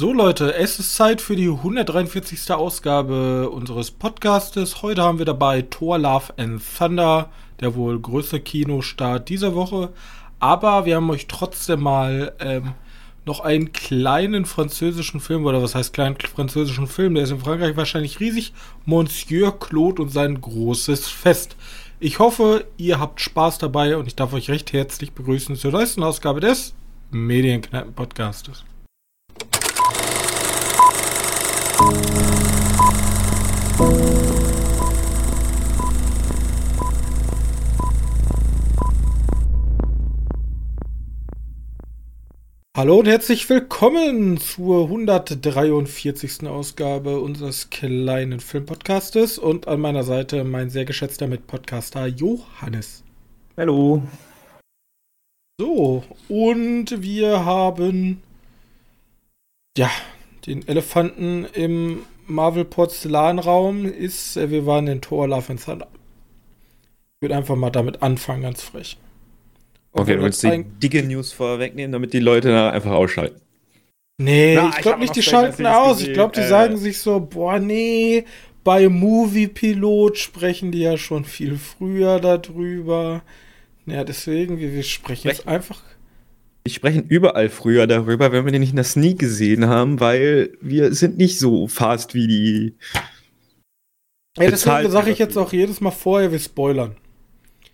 So Leute, es ist Zeit für die 143. Ausgabe unseres Podcastes. Heute haben wir dabei Thor Love and Thunder, der wohl größte Kinostart dieser Woche. Aber wir haben euch trotzdem mal ähm, noch einen kleinen französischen Film, oder was heißt kleinen französischen Film, der ist in Frankreich wahrscheinlich riesig. Monsieur Claude und sein großes Fest. Ich hoffe, ihr habt Spaß dabei und ich darf euch recht herzlich begrüßen zur neuesten Ausgabe des Medienkneipen-Podcastes. Hallo und herzlich willkommen zur 143. Ausgabe unseres kleinen Filmpodcastes und an meiner Seite mein sehr geschätzter Mitpodcaster Johannes. Hallo. So, und wir haben ja den Elefanten im Marvel Porzellanraum ist, äh, wir waren in Thor Love and Thunder. Ich würde einfach mal damit anfangen, ganz frech. Okay, du willst die dicke News vorwegnehmen, damit die Leute da einfach ausschalten. Nee, Na, ich glaube nicht, die schalten aus. Ich glaube, die äh, sagen sich so, boah, nee, bei Movie Pilot sprechen die ja schon viel früher darüber. Ja, deswegen, wir, wir sprechen jetzt einfach wir sprechen überall früher darüber, wenn wir den nicht in der Sneak gesehen haben, weil wir sind nicht so fast wie die. Ja, deswegen sage ich jetzt auch jedes Mal vorher, wir spoilern.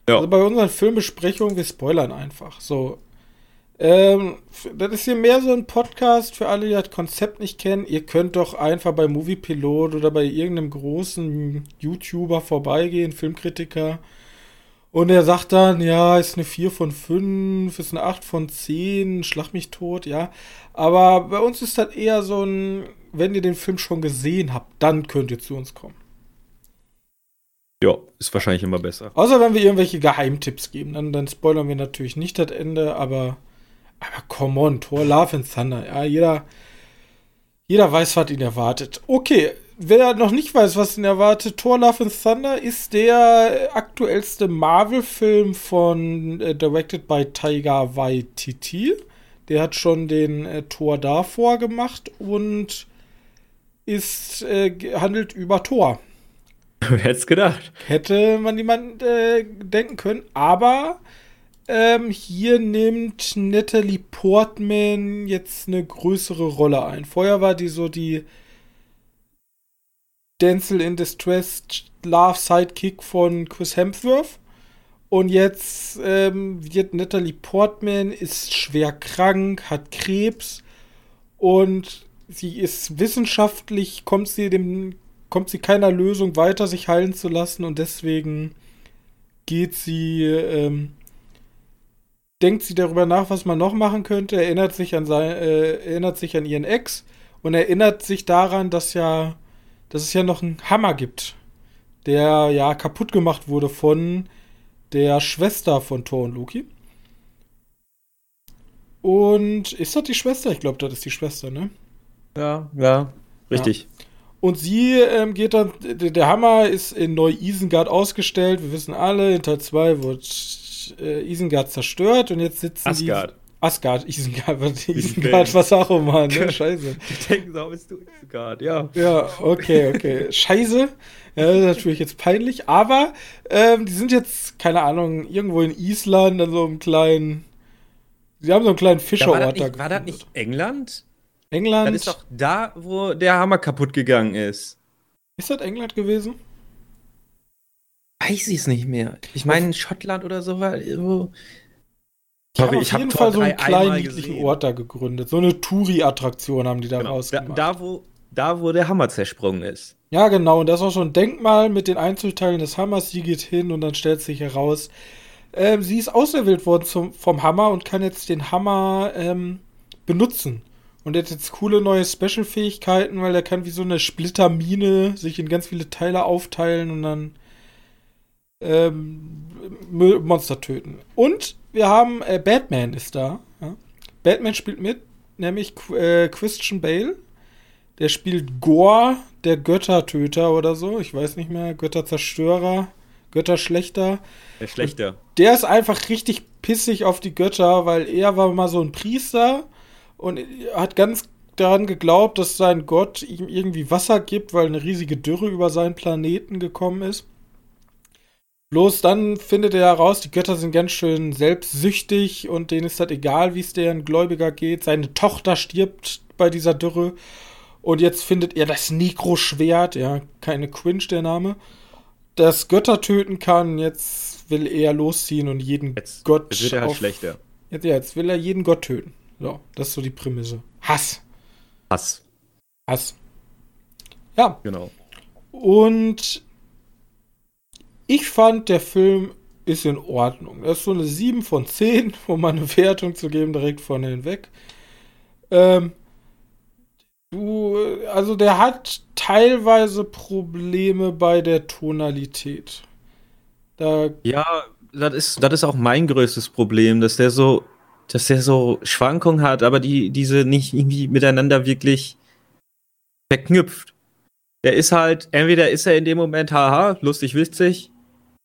Ja. Also bei unseren Filmbesprechungen, wir spoilern einfach. So. Ähm, das ist hier mehr so ein Podcast für alle, die das Konzept nicht kennen. Ihr könnt doch einfach bei Movie Pilot oder bei irgendeinem großen YouTuber vorbeigehen, Filmkritiker und er sagt dann, ja, ist eine 4 von 5, ist eine 8 von 10, schlag mich tot, ja. Aber bei uns ist das eher so ein, wenn ihr den Film schon gesehen habt, dann könnt ihr zu uns kommen. Ja, ist wahrscheinlich immer besser. Außer wenn wir irgendwelche Geheimtipps geben, dann, dann spoilern wir natürlich nicht das Ende, aber, aber come on, Thor, Love and Thunder, ja, jeder, jeder weiß, was ihn erwartet. Okay, wer noch nicht weiß, was ihn erwartet, Thor Love and Thunder ist der aktuellste Marvel-Film von äh, directed by Taiga Waititi. Der hat schon den äh, Thor davor gemacht und ist äh, handelt über Thor. Wer hätte es gedacht? Hätte man niemand äh, denken können, aber ähm, hier nimmt Natalie Portman jetzt eine größere Rolle ein. Vorher war die so die Denzel in Distress Love Sidekick von Chris Hemsworth. Und jetzt ähm, wird Natalie Portman ist schwer krank, hat Krebs und sie ist wissenschaftlich, kommt sie dem, kommt sie keiner Lösung weiter, sich heilen zu lassen und deswegen geht sie, ähm, denkt sie darüber nach, was man noch machen könnte, erinnert sich an sein, äh, erinnert sich an ihren Ex und erinnert sich daran, dass ja dass es ja noch einen Hammer gibt, der ja kaputt gemacht wurde von der Schwester von Thor und Loki. Und ist das die Schwester? Ich glaube, das ist die Schwester, ne? Ja, ja, richtig. Ja. Und sie ähm, geht dann, der Hammer ist in Neu-Isengard ausgestellt. Wir wissen alle, in Teil 2 wird äh, Isengard zerstört und jetzt sitzen Asgard. die. Asgard, Isengard, was, Isengard, was auch immer, ne? Scheiße. Die denken so, bist du Isengard, ja. Ja, okay, okay. Scheiße. Ja, das ist natürlich jetzt peinlich, aber ähm, die sind jetzt, keine Ahnung, irgendwo in Island, an so einem kleinen. Sie haben so einen kleinen Fischerort da. War das, nicht, war das nicht England? England. Das ist doch da, wo der Hammer kaputt gegangen ist. Ist das England gewesen? Weiß ich es nicht mehr. Ich meine, Schottland oder so war irgendwo. Die haben auf jeden Fall so einen kleinen niedlichen Ort da gegründet. So eine Touri-Attraktion haben die da genau. rausgemacht. Da, da, wo, da, wo der Hammer zersprungen ist. Ja, genau. Und das ist auch so ein Denkmal mit den Einzelteilen des Hammers. Sie geht hin und dann stellt sich heraus, ähm, sie ist auserwählt worden zum, vom Hammer und kann jetzt den Hammer ähm, benutzen. Und er hat jetzt coole neue Special-Fähigkeiten, weil er kann wie so eine Splittermine sich in ganz viele Teile aufteilen und dann ähm, Monster töten. Und wir haben äh, Batman ist da. Ja? Batman spielt mit, nämlich äh, Christian Bale. Der spielt Gore, der Göttertöter oder so. Ich weiß nicht mehr. Götterzerstörer, Götterschlechter. Der Schlechter. Der ist einfach richtig pissig auf die Götter, weil er war mal so ein Priester und hat ganz daran geglaubt, dass sein Gott ihm irgendwie Wasser gibt, weil eine riesige Dürre über seinen Planeten gekommen ist. Bloß dann findet er heraus, die Götter sind ganz schön selbstsüchtig und denen ist das egal, wie es deren Gläubiger geht. Seine Tochter stirbt bei dieser Dürre und jetzt findet er das Nekro-Schwert, ja, keine Quinch der Name, das Götter töten kann. Jetzt will er losziehen und jeden Jetzt, Gott. jetzt wird er halt schlechter. Jetzt, ja, jetzt will er jeden Gott töten. So, das ist so die Prämisse. Hass. Hass. Hass. Ja. Genau. Und ich fand, der Film ist in Ordnung. Das ist so eine 7 von 10, um mal eine Wertung zu geben, direkt von hinweg. Ähm, du, also der hat teilweise Probleme bei der Tonalität. Da ja, das ist, das ist auch mein größtes Problem, dass der so, dass der so Schwankungen hat, aber die, diese nicht irgendwie miteinander wirklich verknüpft. Der ist halt, entweder ist er in dem Moment, haha, lustig, witzig,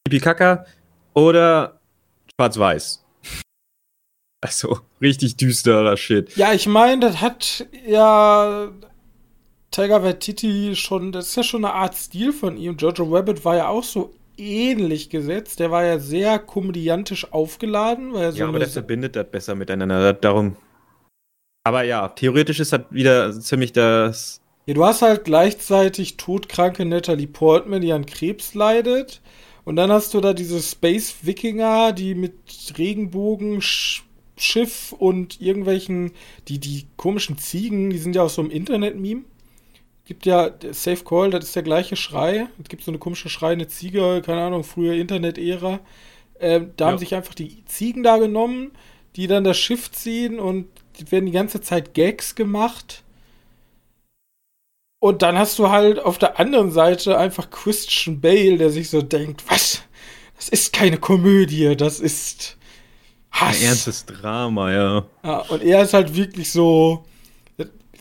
pipi kaka, oder schwarz-weiß. Also, richtig düsterer Shit. Ja, ich meine, das hat ja Tiger Waititi schon, das ist ja schon eine Art Stil von ihm. Jojo Rabbit war ja auch so ähnlich gesetzt. Der war ja sehr komödiantisch aufgeladen. Weil ja, so aber das verbindet das besser miteinander. Darum. Aber ja, theoretisch ist das wieder ziemlich das. Ja, du hast halt gleichzeitig todkranke Natalie Portman, die an Krebs leidet. Und dann hast du da diese Space-Wikinger, die mit Regenbogen, Schiff und irgendwelchen, die, die komischen Ziegen, die sind ja auch so im Internet-Meme. Gibt ja Safe Call, das ist der gleiche Schrei. Es gibt so eine komische schreiende Ziege, keine Ahnung, früher Internet-Ära. Ähm, da ja. haben sich einfach die Ziegen da genommen, die dann das Schiff ziehen und werden die ganze Zeit Gags gemacht. Und dann hast du halt auf der anderen Seite einfach Christian Bale, der sich so denkt, was? Das ist keine Komödie, das ist Hass. Ein ernstes Drama, ja. Ja, und er ist halt wirklich so,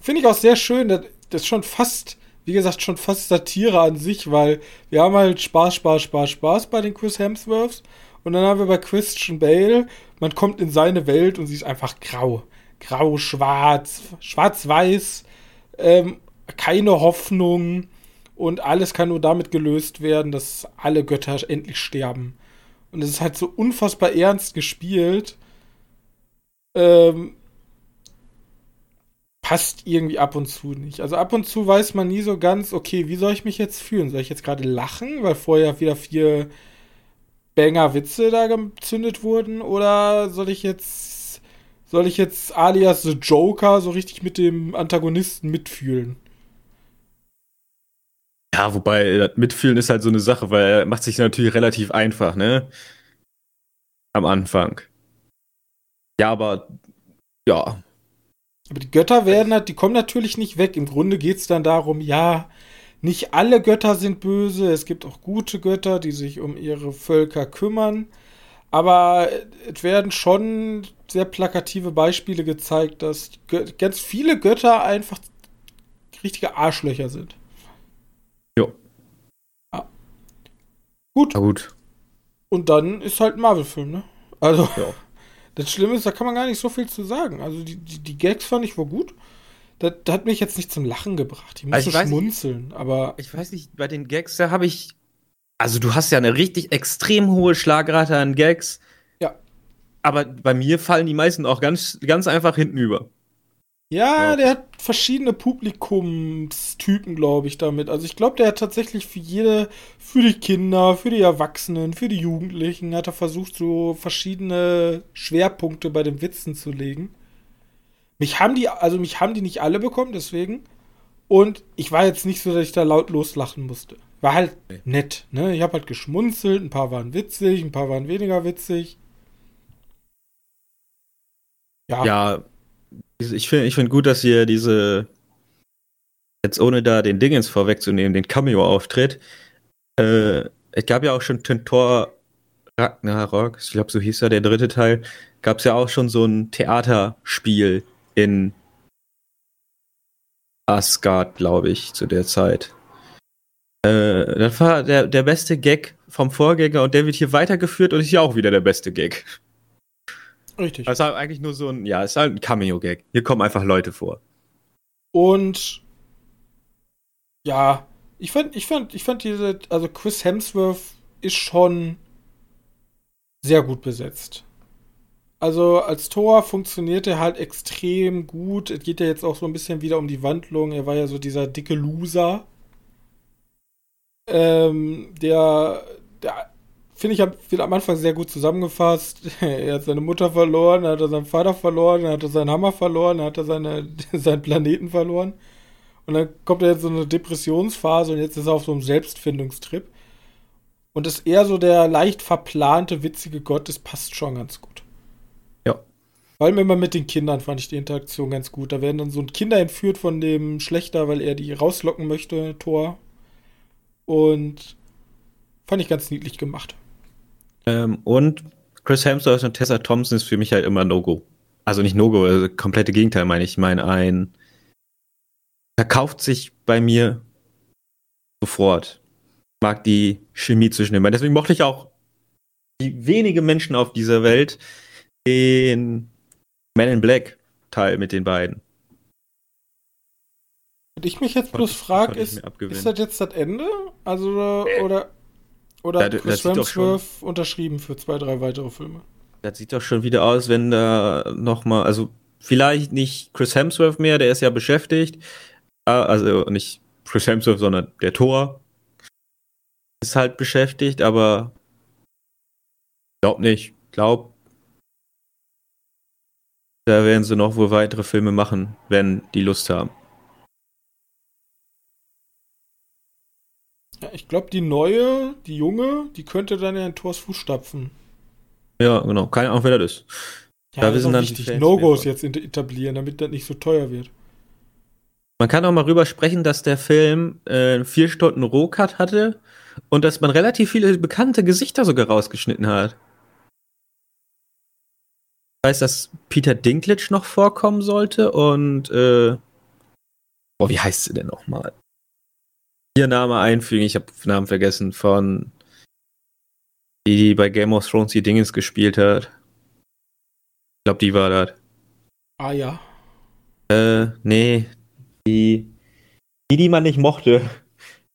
finde ich auch sehr schön, das, ist schon fast, wie gesagt, schon fast Satire an sich, weil wir haben halt Spaß, Spaß, Spaß, Spaß bei den Chris Hemsworths und dann haben wir bei Christian Bale, man kommt in seine Welt und sie ist einfach grau. Grau, schwarz, schwarz-weiß, ähm, keine Hoffnung und alles kann nur damit gelöst werden, dass alle Götter endlich sterben. Und es ist halt so unfassbar ernst gespielt. Ähm, passt irgendwie ab und zu nicht. Also ab und zu weiß man nie so ganz, okay, wie soll ich mich jetzt fühlen? Soll ich jetzt gerade lachen, weil vorher wieder vier Banger-Witze da gezündet wurden? Oder soll ich jetzt, soll ich jetzt alias The Joker so richtig mit dem Antagonisten mitfühlen? Ja, wobei das Mitfühlen ist halt so eine Sache, weil er macht sich natürlich relativ einfach, ne? Am Anfang. Ja, aber ja. Aber die Götter werden halt, die kommen natürlich nicht weg. Im Grunde geht es dann darum, ja, nicht alle Götter sind böse, es gibt auch gute Götter, die sich um ihre Völker kümmern. Aber es werden schon sehr plakative Beispiele gezeigt, dass ganz viele Götter einfach richtige Arschlöcher sind. Jo. Ja. Gut. Na gut. Und dann ist halt ein Marvel-Film, ne? Also, ja. das Schlimme ist, da kann man gar nicht so viel zu sagen. Also, die, die, die Gags fand ich wohl gut. Das, das, hat mich jetzt nicht zum Lachen gebracht. Ich musste also schmunzeln, nicht, aber. Ich weiß nicht, bei den Gags, da habe ich. Also, du hast ja eine richtig extrem hohe Schlagrate an Gags. Ja. Aber bei mir fallen die meisten auch ganz, ganz einfach hinten über. Ja, der hat verschiedene Publikumstypen, glaube ich, damit. Also ich glaube, der hat tatsächlich für jede, für die Kinder, für die Erwachsenen, für die Jugendlichen, hat er versucht, so verschiedene Schwerpunkte bei den Witzen zu legen. Mich haben die, also mich haben die nicht alle bekommen, deswegen. Und ich war jetzt nicht so, dass ich da laut loslachen musste. War halt nee. nett, ne? Ich habe halt geschmunzelt, ein paar waren witzig, ein paar waren weniger witzig. Ja. Ja, ich finde ich find gut, dass ihr diese, jetzt ohne da den Dingens vorwegzunehmen, den Cameo-Auftritt, äh, es gab ja auch schon Thor Ragnarok, ich glaube, so hieß ja der dritte Teil, gab es ja auch schon so ein Theaterspiel in Asgard, glaube ich, zu der Zeit. Äh, das war der, der beste Gag vom Vorgänger und der wird hier weitergeführt und ist ja auch wieder der beste Gag. Richtig. Es ist halt eigentlich nur so ein, ja, es ist halt ein Cameo-Gag. Hier kommen einfach Leute vor. Und ja, ich fand, ich fand, ich fand diese, also Chris Hemsworth ist schon sehr gut besetzt. Also als Tor funktioniert er halt extrem gut. Es geht ja jetzt auch so ein bisschen wieder um die Wandlung. Er war ja so dieser dicke Loser. Ähm, der, der finde ich, wird am Anfang sehr gut zusammengefasst. er hat seine Mutter verloren, dann hat er seinen Vater verloren, dann hat er seinen Hammer verloren, dann hat er seine, seinen Planeten verloren. Und dann kommt er jetzt so eine Depressionsphase und jetzt ist er auf so einem Selbstfindungstrip. Und ist eher so der leicht verplante, witzige Gott, das passt schon ganz gut. Ja. Vor allem immer mit den Kindern fand ich die Interaktion ganz gut. Da werden dann so Kinder entführt von dem Schlechter, weil er die rauslocken möchte, Tor. Und fand ich ganz niedlich gemacht. Ähm, und Chris Hemsworth und Tessa Thompson ist für mich halt immer No-Go. Also nicht No-Go, also komplette Gegenteil meine ich. Ich meine, ein verkauft sich bei mir sofort. Ich mag die Chemie zwischen den beiden. Deswegen mochte ich auch die wenige Menschen auf dieser Welt den Man in Black Teil mit den beiden. Und ich mich jetzt bloß frage, ist, ist das jetzt das Ende? Also, oder, oder hat Chris Hemsworth unterschrieben für zwei, drei weitere Filme? Das sieht doch schon wieder aus, wenn da nochmal, also vielleicht nicht Chris Hemsworth mehr, der ist ja beschäftigt. Also nicht Chris Hemsworth, sondern der Thor ist halt beschäftigt, aber glaub nicht. Glaub, da werden sie noch wohl weitere Filme machen, wenn die Lust haben. Ja, ich glaube, die neue, die junge, die könnte dann ja in Thors Fußstapfen. Ja, genau. Keine Ahnung, wer das ist. Ja, da das ist dann wichtig, No-Gos jetzt etablieren, damit das nicht so teuer wird. Man kann auch mal rüber sprechen, dass der Film äh, vier Stunden Rohcut hatte und dass man relativ viele bekannte Gesichter sogar rausgeschnitten hat. Ich weiß, dass Peter Dinklage noch vorkommen sollte und äh, boah, wie heißt sie denn nochmal? Ihr Name einfügen, ich habe Namen vergessen, von die, die bei Game of Thrones die Dingens gespielt hat. Ich glaube, die war das. Ah ja. Äh, nee. Die, die, die man nicht mochte.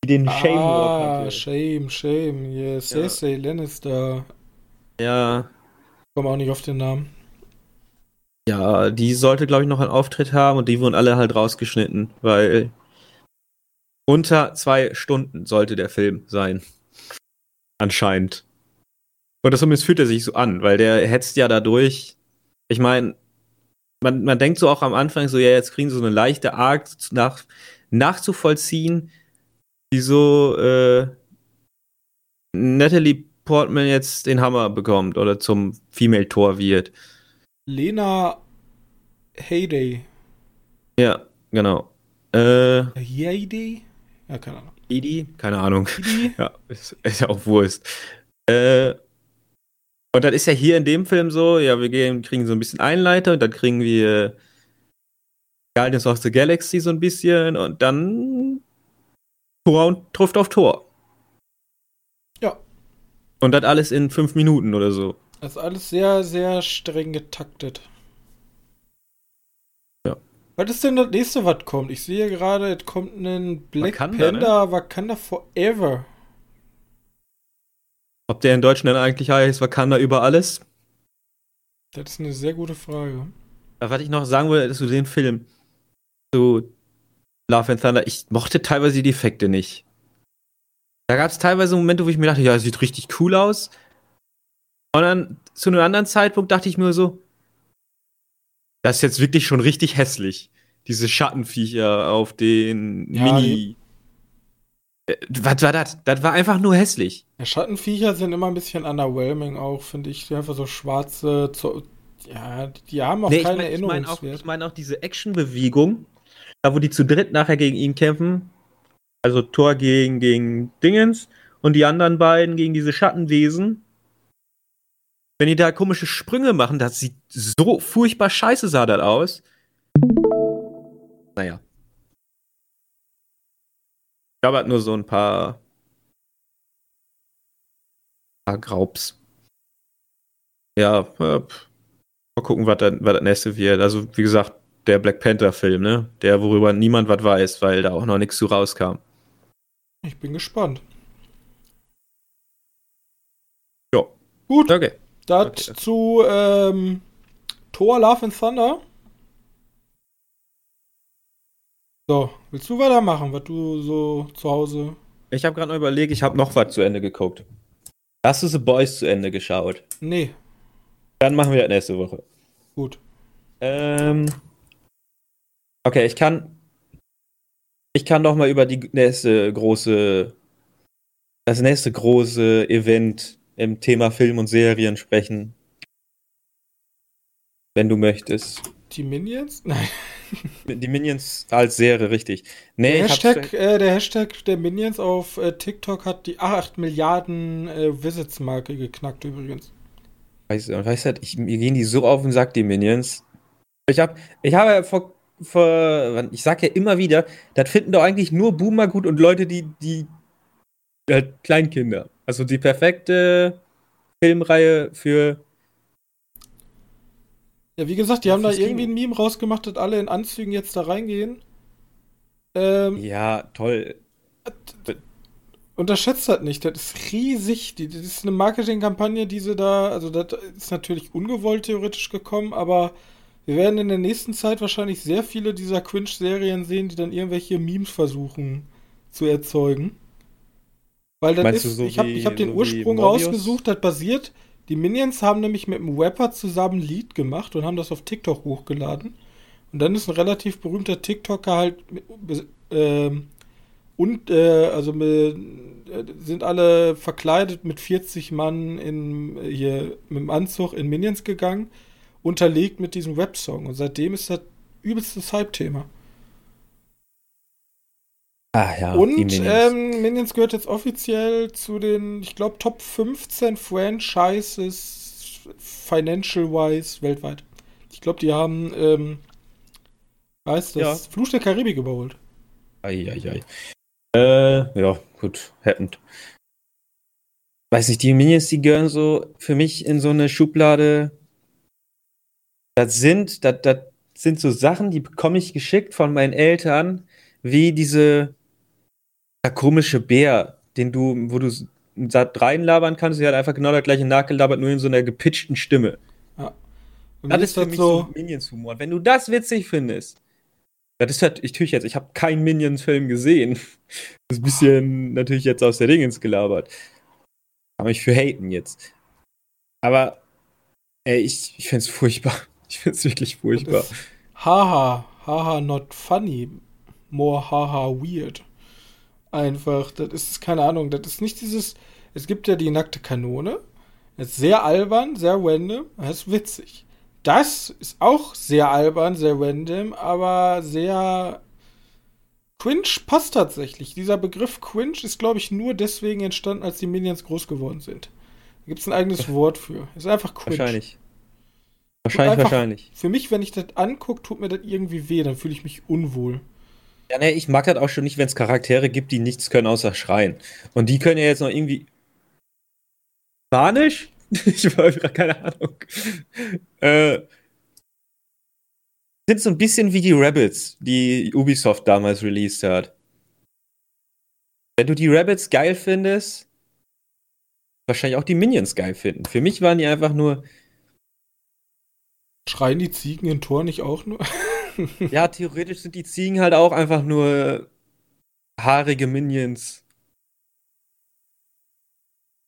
Die den ah, Shame Ah, Shame, Shame. Yes, ja. Cersei Lannister. Ja. Ich komme auch nicht auf den Namen. Ja, die sollte, glaube ich, noch einen Auftritt haben und die wurden alle halt rausgeschnitten, weil unter zwei Stunden sollte der Film sein. Anscheinend. Oder zumindest fühlt er sich so an, weil der hetzt ja dadurch. Ich meine, man, man denkt so auch am Anfang so, ja, jetzt kriegen sie so eine leichte Arc nach, nachzuvollziehen, wieso äh, Natalie Portman jetzt den Hammer bekommt oder zum Female-Tor wird. Lena Heyday. Ja, genau. Äh, Heyday? Ja, keine Ahnung. Idi? Keine Ahnung. Idi? Ja, ist, ist ja auch Wurst. Äh, und dann ist ja hier in dem Film so, ja, wir gehen, kriegen so ein bisschen Einleiter und dann kriegen wir Guardians of the Galaxy so ein bisschen und dann Tor und trifft auf Tor. Ja. Und das alles in fünf Minuten oder so. Das ist alles sehr, sehr streng getaktet. Was ist denn das nächste, was kommt? Ich sehe gerade, es kommt ein Black Wakanda, Panther ne? Wakanda Forever. Ob der in Deutschland eigentlich heißt Wakanda über alles? Das ist eine sehr gute Frage. was ich noch sagen wollte zu dem Film, zu Love and Thunder, ich mochte teilweise die Effekte nicht. Da gab es teilweise Momente, wo ich mir dachte, ja, das sieht richtig cool aus. Und dann zu einem anderen Zeitpunkt dachte ich mir so, das ist jetzt wirklich schon richtig hässlich. Diese Schattenviecher auf den ja, Mini. Äh, was war das? Das war einfach nur hässlich. Ja, Schattenviecher sind immer ein bisschen underwhelming auch, finde ich. Die einfach so schwarze. Ja, die haben auch nee, keine ich mein, Erinnerungswert. Ich meine auch, ich mein auch diese Actionbewegung, da wo die zu dritt nachher gegen ihn kämpfen. Also Thor gegen, gegen Dingens und die anderen beiden gegen diese Schattenwesen. Wenn die da komische Sprünge machen, das sieht so furchtbar scheiße sah das aus. Naja. Ich habe halt nur so ein paar, paar Graubs. Ja, äh, mal gucken, was das, was das nächste wird. Also, wie gesagt, der Black Panther-Film, ne? Der, worüber niemand was weiß, weil da auch noch nichts zu rauskam. Ich bin gespannt. Ja. Gut. Okay. Das Okay. ähm, Thor Love and Thunder. So, willst du weitermachen, was du so zu Hause. Ich habe gerade noch überlegt, ich habe noch was zu Ende geguckt. Hast du The Boys zu Ende geschaut? Nee, Dann machen wir das nächste Woche. gut. Ähm. Okay, ich kann. Ich kann doch mal über die nächste große. Das nächste große Event im Thema Film und Serien sprechen. Wenn du möchtest. Die Minions? Nein. Die Minions als Serie, richtig. Nee, Der Hashtag, äh, der Hashtag der Minions auf äh, TikTok hat die 8 Milliarden äh, Visits-Marke geknackt übrigens. Weißt du, weißt du, ich, mir gehen die so auf den Sack, die Minions. Ich hab, ich habe vor, vor, ich sag ja immer wieder, das finden doch eigentlich nur Boomer gut und Leute, die, die, halt Kleinkinder. Also die perfekte Filmreihe für, Ja, wie gesagt, die haben da irgendwie ein Meme rausgemacht, dass alle in Anzügen jetzt da reingehen. Ähm, ja, toll. Unterschätzt das nicht, das ist riesig. Das ist eine Marketingkampagne, die sie da, also das ist natürlich ungewollt theoretisch gekommen, aber wir werden in der nächsten Zeit wahrscheinlich sehr viele dieser Cringe-Serien sehen, die dann irgendwelche Memes versuchen zu erzeugen. Weil das Meinst ist, so ich habe hab den so Ursprung rausgesucht, das basiert. Die Minions haben nämlich mit einem Rapper zusammen ein Lied gemacht und haben das auf TikTok hochgeladen. Und dann ist ein relativ berühmter TikToker halt mit, ähm, und äh, also mit, äh, sind alle verkleidet mit 40 Mann in äh, hier mit dem Anzug in Minions gegangen, unterlegt mit diesem Rap-Song. Und seitdem ist das übelstes Hype-Thema. Ah ja, Und die Minions. ähm, Minions gehört jetzt offiziell zu den, ich glaube, Top 15 Franchises financial-wise weltweit. Ich glaube, die haben, ähm, heißt das, Ja. Fluch der Karibik überholt. Eieiei. Äh, ja, gut, happened. Weiß nicht, die Minions, die gehören so für mich in so eine Schublade. Das sind, das, das sind so Sachen, die bekomme ich geschickt von meinen Eltern, wie diese der komische Bär, den du, wo du reinlabern kannst, der hat einfach genau das gleiche nachgelabert, nur in so einer gepitchten Stimme. Und Das ist für mich so Minions-Humor. Und wenn du das witzig findest, das ist halt, ich tue jetzt, ich habe keinen Minions-Film gesehen. Das ist ein bisschen natürlich jetzt aus der Dingens gelabert. Kann mich für haten jetzt. Aber, ey, ich, ich find's furchtbar. Ich find's wirklich furchtbar. Haha, haha, not funny, more haha, weird. Einfach, das ist, keine Ahnung, das ist nicht dieses, es gibt ja die nackte Kanone, das ist sehr albern, sehr random, das ist witzig. Das ist auch sehr albern, sehr random, aber sehr cringe passt tatsächlich. Dieser Begriff cringe ist, glaube ich, nur deswegen entstanden, als die Minions groß geworden sind. Da gibt es ein eigenes Wort für. Ist einfach cringe. Wahrscheinlich. Wahrscheinlich, wahrscheinlich. Für mich, wenn ich das angucke, tut mir das irgendwie weh, dann fühle ich mich unwohl. Ja, ne, ich mag das auch schon nicht, wenn es Charaktere gibt, die nichts können außer schreien. Und die können ja jetzt noch irgendwie. Spanisch? Ich habe keine Ahnung. Äh, sind so ein bisschen wie die Rabbits, die Ubisoft damals released hat. Wenn du die Rabbits geil findest, wahrscheinlich auch die Minions geil finden. Für mich waren die einfach nur, Schreien die Ziegen in Tor nicht auch nur? ja, theoretisch sind die Ziegen halt auch einfach nur haarige Minions.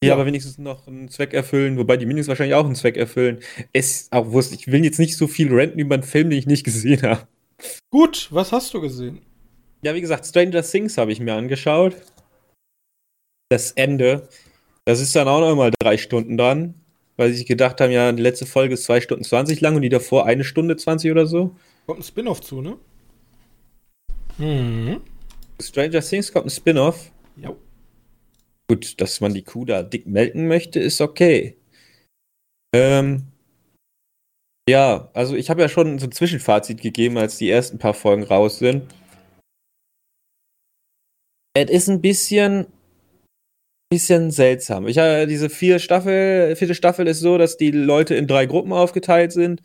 Die Ja. aber wenigstens noch einen Zweck erfüllen, wobei die Minions wahrscheinlich auch einen Zweck erfüllen. Es auch wurscht, ich will jetzt nicht so viel renten über einen Film, den ich nicht gesehen habe. Gut, was hast du gesehen? Ja, wie gesagt, Stranger Things habe ich mir angeschaut. Das Ende. Das ist dann auch noch mal drei Stunden dran, weil sie sich gedacht haben, ja, die letzte Folge ist zwei Stunden 20 lang und die davor eine Stunde 20 oder so. Kommt ein Spin-off zu, ne? Mhm. Stranger Things kommt ein Spin-off. Ja. Gut, dass man die Kuh da dick melken möchte, ist okay. Ähm, ja, also ich habe ja schon so ein Zwischenfazit gegeben, als die ersten paar Folgen raus sind. Es ist ein bisschen, bisschen seltsam. Ich habe diese vier Staffel, vierte Staffel ist so, dass die Leute in drei Gruppen aufgeteilt sind.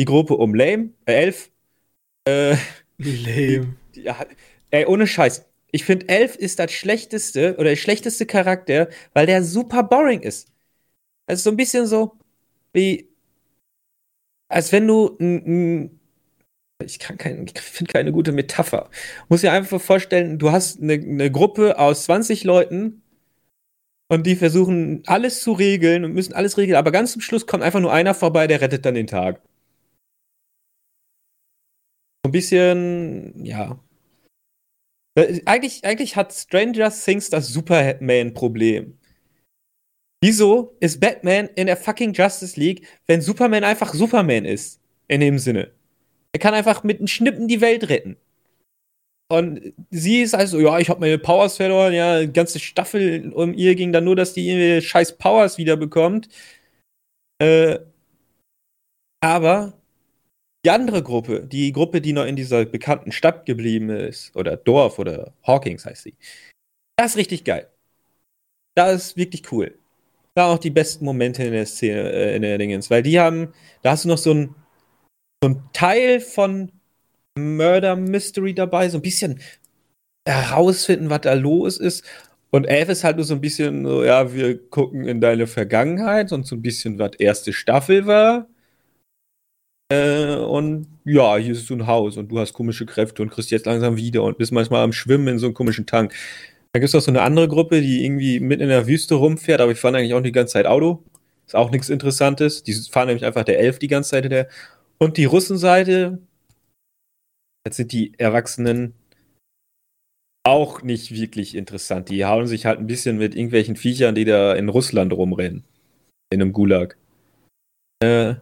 Die Gruppe um Lame, äh, elf, Äh, Lame. Ja, ey, ohne Scheiß. Ich finde, Elf ist das schlechteste oder der schlechteste Charakter, weil der super boring ist. Es ist so ein bisschen so wie, als wenn du ich kann kein, ich finde keine gute Metapher. Muss dir einfach vorstellen, du hast eine, eine Gruppe aus 20 Leuten und die versuchen alles zu regeln und müssen alles regeln, aber ganz zum Schluss kommt einfach nur einer vorbei, der rettet dann den Tag. Ein bisschen, ja. Äh, eigentlich, eigentlich hat Stranger Things das Superman-Problem. Wieso ist Batman in der fucking Justice League, wenn Superman einfach Superman ist? In dem Sinne. Er kann einfach mit einem Schnippen die Welt retten. Und sie ist also, ja, ich habe meine Powers verloren, ja, die ganze Staffel um ihr ging dann nur, dass die ihre scheiß Powers wiederbekommt. Äh, aber die andere Gruppe, die Gruppe, die noch in dieser bekannten Stadt geblieben ist, oder Dorf oder Hawkins heißt sie, das ist richtig geil. Das ist wirklich cool. Da auch die besten Momente in der Szene, äh, in der Dingens, weil die haben, da hast du noch so ein, so ein Teil von Murder Mystery dabei, so ein bisschen herausfinden, was da los ist. Und Elf ist halt nur so ein bisschen so, ja, wir gucken in deine Vergangenheit und so ein bisschen, was erste Staffel war. Äh, und ja, hier ist so ein Haus und du hast komische Kräfte und kriegst jetzt langsam wieder und bist manchmal am Schwimmen in so einem komischen Tank. Da gibt es auch so eine andere Gruppe, die irgendwie mitten in der Wüste rumfährt, aber ich fahre eigentlich auch die ganze Zeit Auto. Ist auch nichts Interessantes. Die fahren nämlich einfach der Elf die ganze Zeit. Der und die Russenseite, jetzt sind die Erwachsenen auch nicht wirklich interessant. Die hauen sich halt ein bisschen mit irgendwelchen Viechern, die da in Russland rumrennen. In einem Gulag. Äh,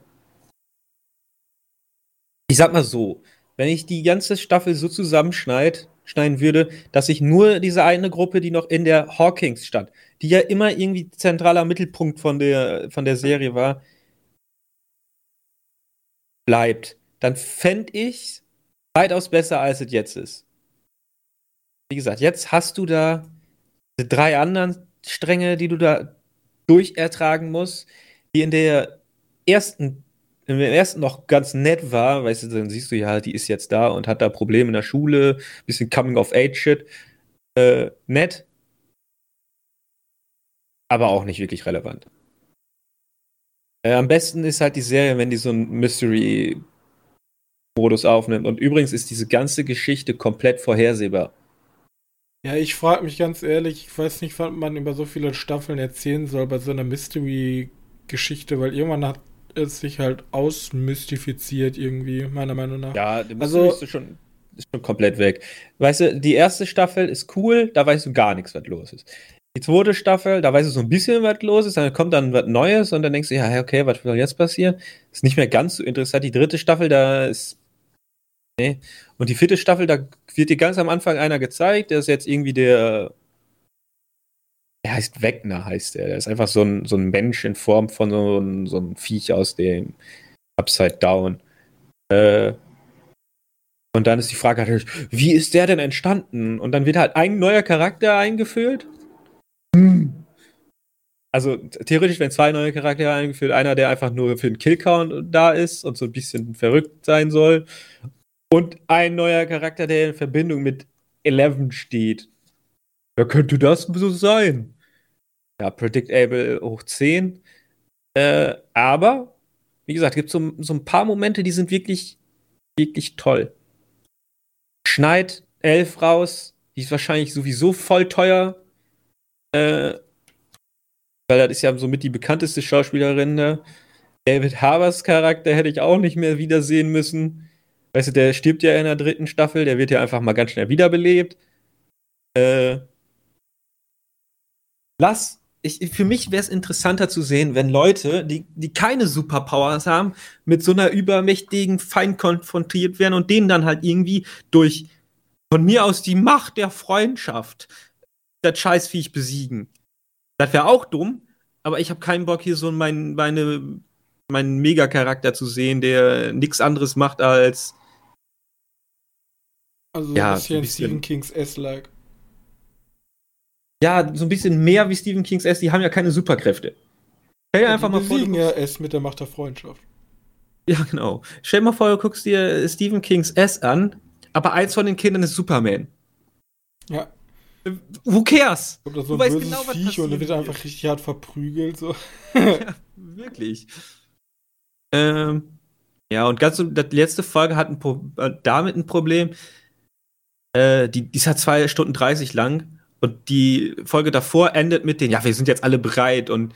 ich sag mal so, wenn ich die ganze Staffel so zusammenschneide, schneiden würde, dass ich nur diese eine Gruppe, die noch in der Hawkins stand, die ja immer irgendwie zentraler Mittelpunkt von der, von der Serie war, bleibt, dann fände ich weitaus besser, als es jetzt ist. Wie gesagt, jetzt hast du da drei anderen Stränge, die du da durchertragen musst, die in der ersten im ersten noch ganz nett war, weißt du, dann siehst du ja, die ist jetzt da und hat da Probleme in der Schule, bisschen Coming-of-Age-Shit. Äh, nett. Aber auch nicht wirklich relevant. Äh, am besten ist halt die Serie, wenn die so einen Mystery-Modus aufnimmt. Und übrigens ist diese ganze Geschichte komplett vorhersehbar. Ja, ich frage mich ganz ehrlich, ich weiß nicht, was man über so viele Staffeln erzählen soll bei so einer Mystery-Geschichte, weil irgendwann hat es sich halt ausmystifiziert irgendwie, meiner Meinung nach. Ja, also ist schon, ist schon komplett weg. Weißt du, die erste Staffel ist cool, da weißt du gar nichts, was los ist. Die zweite Staffel, da weißt du so ein bisschen, was los ist, dann kommt dann was Neues und dann denkst du, ja, okay, was soll jetzt passieren? Ist nicht mehr ganz so interessant. Die dritte Staffel, da ist. Nee. Und die vierte Staffel, da wird dir ganz am Anfang einer gezeigt, der ist jetzt irgendwie der er heißt Wegner, heißt er. Er ist einfach so ein, so ein Mensch in Form von so einem, so einem Viech aus dem Upside Down. Äh, und dann ist die Frage natürlich, wie ist der denn entstanden? Und dann wird halt ein neuer Charakter eingeführt. Hm. Also theoretisch werden zwei neue Charaktere eingeführt. Einer, der einfach nur für den Killcount da ist und so ein bisschen verrückt sein soll. Und ein neuer Charakter, der in Verbindung mit Eleven steht. Wer könnte das so sein? ja, Predictable hoch 10. Äh, aber, wie gesagt, gibt so, so ein paar Momente, die sind wirklich, wirklich toll. Schneid 11 raus, die ist wahrscheinlich sowieso voll teuer. Äh, weil das ist ja somit die bekannteste Schauspielerin. Ne? David Harbers Charakter hätte ich auch nicht mehr wiedersehen müssen. Weißt du, der stirbt ja in der dritten Staffel, der wird ja einfach mal ganz schnell wiederbelebt. Äh, lass ich, für mich wäre es interessanter zu sehen, wenn Leute, die, die keine Superpowers haben, mit so einer übermächtigen Feind konfrontiert werden und denen dann halt irgendwie durch von mir aus die Macht der Freundschaft das Scheißviech besiegen. Das wäre auch dumm, aber ich habe keinen Bock, hier so mein, meine, meinen Megacharakter zu sehen, der nichts anderes macht als. Also ja, ein bisschen, bisschen Stephen Kings S-like ja, so ein bisschen mehr wie Stephen Kings S, die haben ja keine Superkräfte. Stell dir einfach mal vor. Die ja S mit der Macht der Freundschaft. Ja, genau. Stell dir mal vor, du guckst dir Stephen Kings S an, aber eins von den Kindern ist Superman. Ja. Who cares? Oder so du weißt genau, was Viech und er wird einfach richtig hart verprügelt. So. ja, wirklich. Ähm, ja, und ganz die letzte Folge hat ein Pro äh, damit ein Problem. Äh, die, die ist halt zwei Stunden 30 lang und die Folge davor endet mit den, ja, wir sind jetzt alle bereit und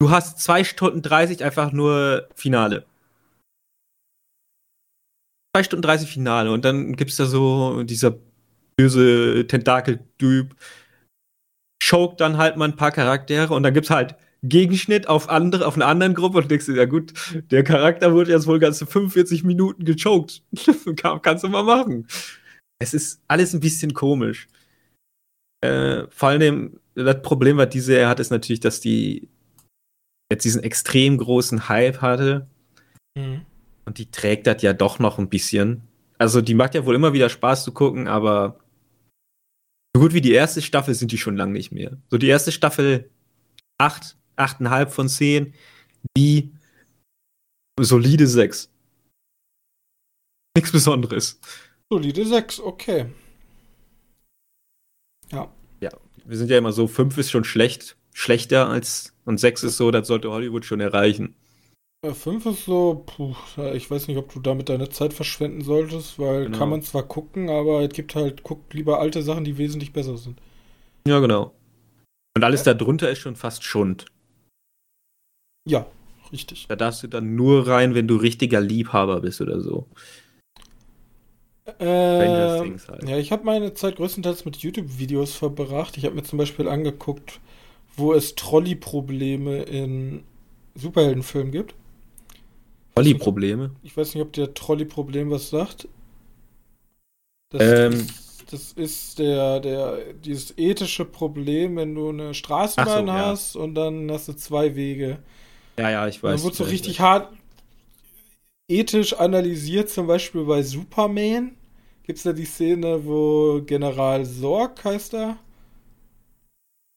du hast zwei Stunden 30 einfach nur Finale. Zwei Stunden 30 Finale und dann gibt's da so dieser böse Tentakel-Typ, choke dann halt mal ein paar Charaktere und dann gibt's halt Gegenschnitt auf andere, auf eine anderen Gruppe und denkst du, ja gut, der Charakter wurde jetzt wohl ganze 45 Minuten gechoked. Kann, kannst du mal machen. Es ist alles ein bisschen komisch. Äh, vor allem das Problem, was diese er hat, ist natürlich, dass die jetzt diesen extrem großen Hype hatte. Mhm. Und die trägt das ja doch noch ein bisschen. Also die macht ja wohl immer wieder Spaß zu gucken, aber so gut wie die erste Staffel sind die schon lange nicht mehr. So die erste Staffel acht, achteinhalb von zehn, die solide sechs. Nichts Besonderes. Solide sechs, okay. Ja. Ja, wir sind ja immer so, fünf ist schon schlecht, schlechter als und sechs ist so, das sollte Hollywood schon erreichen. Ja, fünf ist so, puh, ich weiß nicht, ob du damit deine Zeit verschwenden solltest, weil genau. kann man zwar gucken, aber es gibt halt, guck lieber alte Sachen, die wesentlich besser sind. Ja, genau. Und alles ja. darunter ist schon fast Schund. Ja, richtig. Da darfst du dann nur rein, wenn du richtiger Liebhaber bist oder so. Äh, halt. Ja, ich habe meine Zeit größtenteils mit YouTube-Videos verbracht. Ich habe mir zum Beispiel angeguckt, wo es Trolley-Probleme in Superheldenfilmen gibt. Trolley-Probleme? Ich weiß nicht, ob der Trolley-Problem was sagt. Das, ähm, ist, das ist der, der, dieses ethische Problem, wenn du eine Straßenbahn so, hast ja. und dann hast du zwei Wege. Ja, ja, ich weiß. Dann wird so richtig hart ethisch analysiert, zum Beispiel bei Superman. Gibt es da die Szene, wo General Sorg heißt er?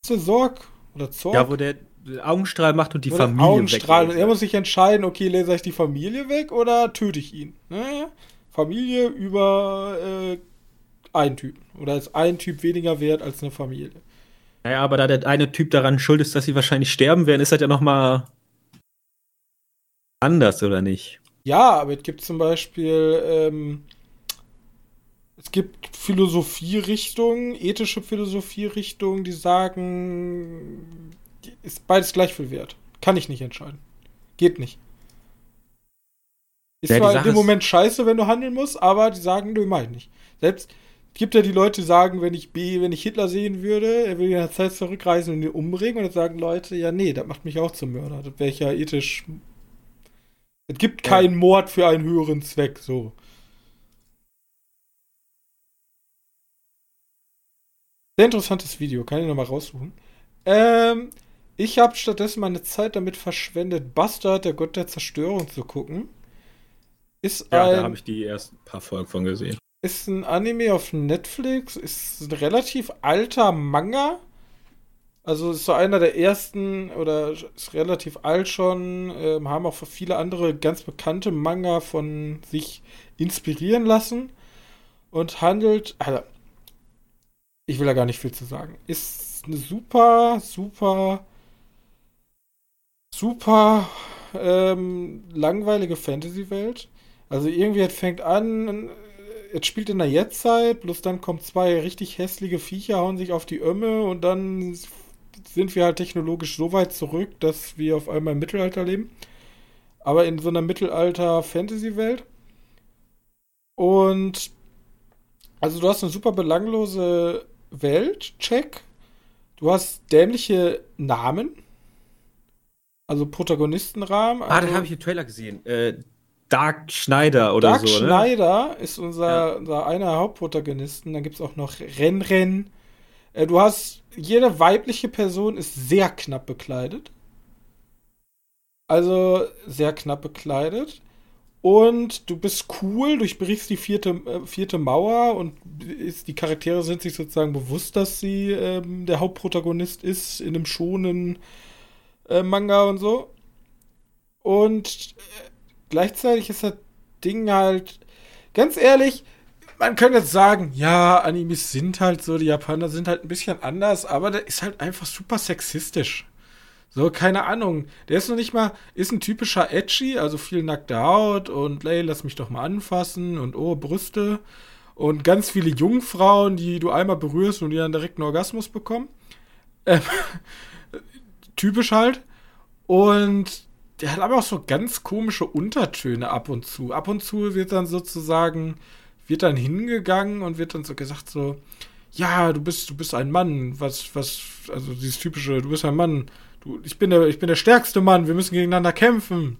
Ist der Sorg? Oder Zorg? Ja, wo der Augenstrahl macht und die oder Familie Augenstrahl. Und er muss sich entscheiden, okay, lese ich die Familie weg oder töte ich ihn? Ne? Familie über äh, einen Typen. Oder ist ein Typ weniger wert als eine Familie? Naja, aber da der eine Typ daran schuld ist, dass sie wahrscheinlich sterben werden, ist das ja noch mal anders, oder nicht? Ja, aber es gibt zum Beispiel ähm, es gibt Philosophierichtungen, ethische Philosophierichtungen, die sagen, ist beides gleich viel wert. Kann ich nicht entscheiden. Geht nicht. Ist ja, zwar in dem Moment scheiße, wenn du handeln musst, aber die sagen, du mach ich nicht. Selbst gibt ja die Leute, die sagen, wenn ich B, wenn ich Hitler sehen würde, er will in der Zeit zurückreisen und ihn umbringen, und dann sagen Leute, ja, nee, das macht mich auch zum Mörder. Das wäre ich ja ethisch. Es gibt keinen Mord für einen höheren Zweck, so. Sehr interessantes Video, kann ich nochmal raussuchen. Ähm, ich habe stattdessen meine Zeit damit verschwendet, Bastard, der Gott der Zerstörung zu gucken. Ist ja, ein, da habe ich die ersten paar Folgen von gesehen. Ist ein Anime auf Netflix, ist ein relativ alter Manga. Also ist so einer der ersten oder ist relativ alt schon, äh, haben auch für viele andere ganz bekannte Manga von sich inspirieren lassen und handelt, also ich will da gar nicht viel zu sagen. Ist eine super, super super ähm, langweilige Fantasy-Welt. Also irgendwie, es fängt an, es spielt in der Jetztzeit, bloß dann kommen zwei richtig hässliche Viecher, hauen sich auf die Ömme und dann sind wir halt technologisch so weit zurück, dass wir auf einmal im Mittelalter leben. Aber in so einer Mittelalter-Fantasy-Welt. Und also du hast eine super belanglose Welt, check. Du hast dämliche Namen, also Protagonistenrahmen. Also ah, da habe ich den Trailer gesehen. Äh, Dark Schneider oder Dark so. Dark Schneider ne? ist unser, ja. unser einer Hauptprotagonisten. Dann gibt es auch noch Renren. Äh, du hast, jede weibliche Person ist sehr knapp bekleidet. Also sehr knapp bekleidet. Und du bist cool, durchbrichst die vierte, äh, vierte Mauer und ist, die Charaktere sind sich sozusagen bewusst, dass sie ähm, der Hauptprotagonist ist in einem schonen äh, Manga und so. Und äh, gleichzeitig ist das Ding halt, ganz ehrlich, man könnte jetzt sagen, ja, Animes sind halt so, die Japaner sind halt ein bisschen anders, aber der ist halt einfach super sexistisch. So, keine Ahnung. Der ist noch nicht mal, ist ein typischer Edgy, also viel nackte Haut und, ey, lass mich doch mal anfassen und oh, Brüste und ganz viele Jungfrauen, die du einmal berührst und die dann direkt einen Orgasmus bekommen. Ähm, typisch halt. Und der hat aber auch so ganz komische Untertöne ab und zu. Ab und zu wird dann sozusagen, wird dann hingegangen und wird dann so gesagt so, ja, du bist, du bist ein Mann, was, was, also dieses typische, du bist ein Mann, du, ich bin der, ich bin der stärkste Mann, wir müssen gegeneinander kämpfen.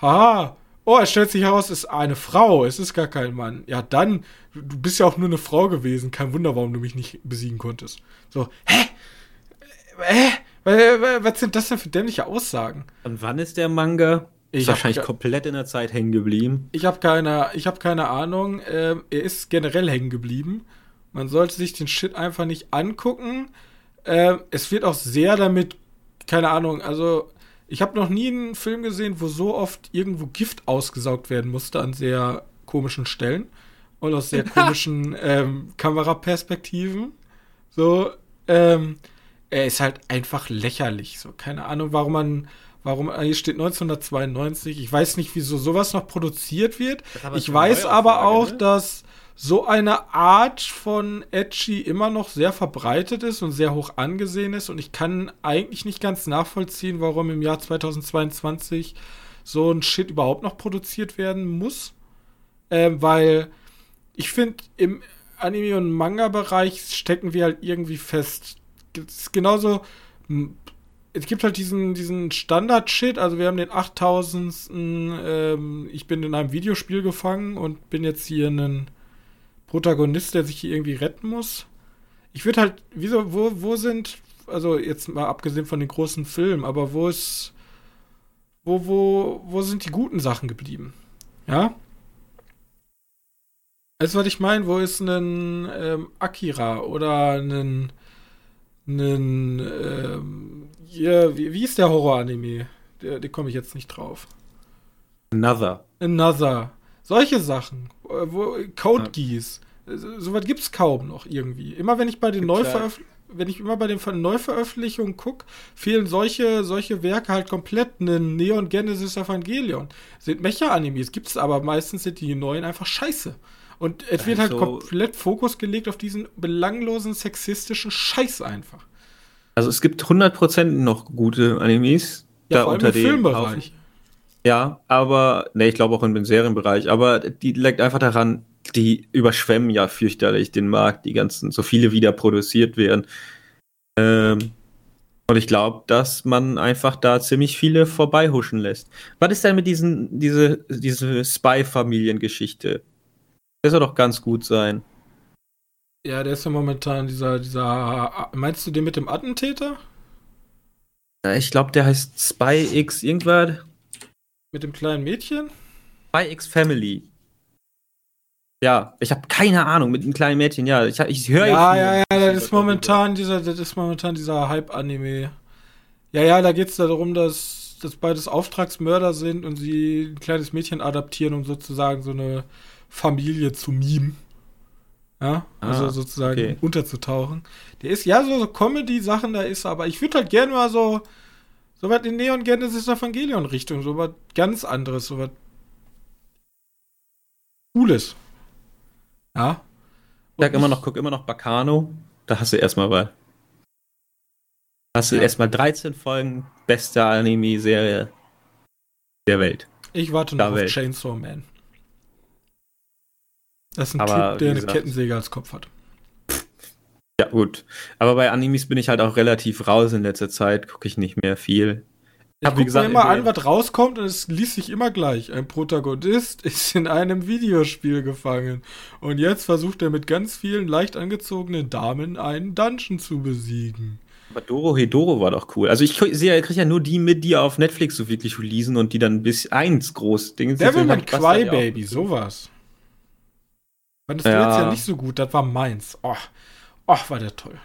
Haha. Oh, es stellt sich heraus, es ist eine Frau, es ist gar kein Mann. Ja, dann, du bist ja auch nur eine Frau gewesen, kein Wunder, warum du mich nicht besiegen konntest. So, hä? Hä? Was sind das denn für dämliche Aussagen? Und wann ist der Manga? Ich ist wahrscheinlich komplett in der Zeit hängen geblieben. Ich habe keine, ich hab keine Ahnung. Ähm, er ist generell hängen geblieben. Man sollte sich den Shit einfach nicht angucken. Ähm, es wird auch sehr damit, keine Ahnung, also ich habe noch nie einen Film gesehen, wo so oft irgendwo Gift ausgesaugt werden musste an sehr komischen Stellen und aus sehr komischen ähm, Kameraperspektiven. So, ähm, er ist halt einfach lächerlich. So, keine Ahnung, warum man, warum, hier steht 1992. Ich weiß nicht, wieso sowas noch produziert wird. Ich weiß aber auch, ne? dass so eine Art von Edgy immer noch sehr verbreitet ist und sehr hoch angesehen ist. Und ich kann eigentlich nicht ganz nachvollziehen, warum im Jahr 2022 so ein Shit überhaupt noch produziert werden muss. Ähm, weil ich finde, im Anime- und Manga-Bereich stecken wir halt irgendwie fest es ist genauso. Es gibt halt diesen, diesen Standard-Shit. Also, wir haben den 8000. Ähm, ich bin in einem Videospiel gefangen und bin jetzt hier ein Protagonist, der sich hier irgendwie retten muss. Ich würde halt, wieso, wo, wo sind, also jetzt mal abgesehen von den großen Filmen, aber wo ist, wo, wo, wo sind die guten Sachen geblieben? Ja? Weißt du, was ich meine? Wo ist ein ähm, Akira oder ein einen, ähm, ja, wie, wie ist der Horror-Anime? Der komme ich jetzt nicht drauf. Another. Another. Solche Sachen. Äh, wo, Code ja. Geass. Soweit gibt es kaum noch irgendwie. Immer wenn ich bei den Neuveröffentlichungen wenn ich immer bei den Neuveröffentlichungen gucke, fehlen solche, solche Werke halt komplett. Ein Neon Genesis Evangelion. Sind Mecha-Animes, gibt es aber meistens sind die neuen einfach scheiße. Und es wird halt also, komplett Fokus gelegt auf diesen belanglosen sexistischen Scheiß einfach. Also es gibt 100% noch gute Animes. Ja, da vor allem unter im Filmbereich. Ja, aber, ne, ich glaube auch im Serienbereich, aber die liegt einfach daran, die überschwemmen ja fürchterlich den Markt, die ganzen, so viele wieder produziert werden. Ähm, und ich glaube, dass man einfach da ziemlich viele vorbeihuschen lässt. Was ist denn mit diesen, diese, diese Spy-Familiengeschichte? Der soll doch ganz gut sein. Ja, der ist ja momentan dieser, dieser. Meinst du den mit dem Attentäter? Ich glaube, der heißt Spy X irgendwas. Mit dem kleinen Mädchen? Spy X Family. Ja, ich habe keine Ahnung mit dem kleinen Mädchen. Ja, ich, ich höre Ja, ja, ja, das ist momentan dieser, das ist momentan dieser Hype-Anime. Ja, ja, da geht es darum, dass, dass beides Auftragsmörder sind und sie ein kleines Mädchen adaptieren, um sozusagen so eine Familie zu mimen. Ja, also ah, sozusagen okay. unterzutauchen. Der ist ja so, so Comedy-Sachen, da ist aber ich würde halt gerne mal so, so was in Neon Genesis Evangelion-Richtung, so was ganz anderes, so was Cooles. Ja. Ich sag immer noch, guck immer noch Bacano, da hast du erstmal was. Hast du ja. erstmal 13 Folgen, beste Anime-Serie der Welt. Ich warte noch auf Chainsaw Man. Das ist ein aber, Typ, der eine Kettensäge als Kopf hat. Ja, gut. Aber bei Animes bin ich halt auch relativ raus in letzter Zeit. Gucke ich nicht mehr viel. Ich gucke mir immer an, was rauskommt und es liest sich immer gleich. Ein Protagonist ist in einem Videospiel gefangen. Und jetzt versucht er mit ganz vielen leicht angezogenen Damen einen Dungeon zu besiegen. Aber Doro Hedoro war doch cool. Also ich kriege krieg ja nur die mit, die auf Netflix so wirklich releasen und die dann bis eins groß Dinge sind. Devilman Crybaby, sowas. Fandest ja. du jetzt ja nicht so gut, das war meins. Oh, oh war der toll.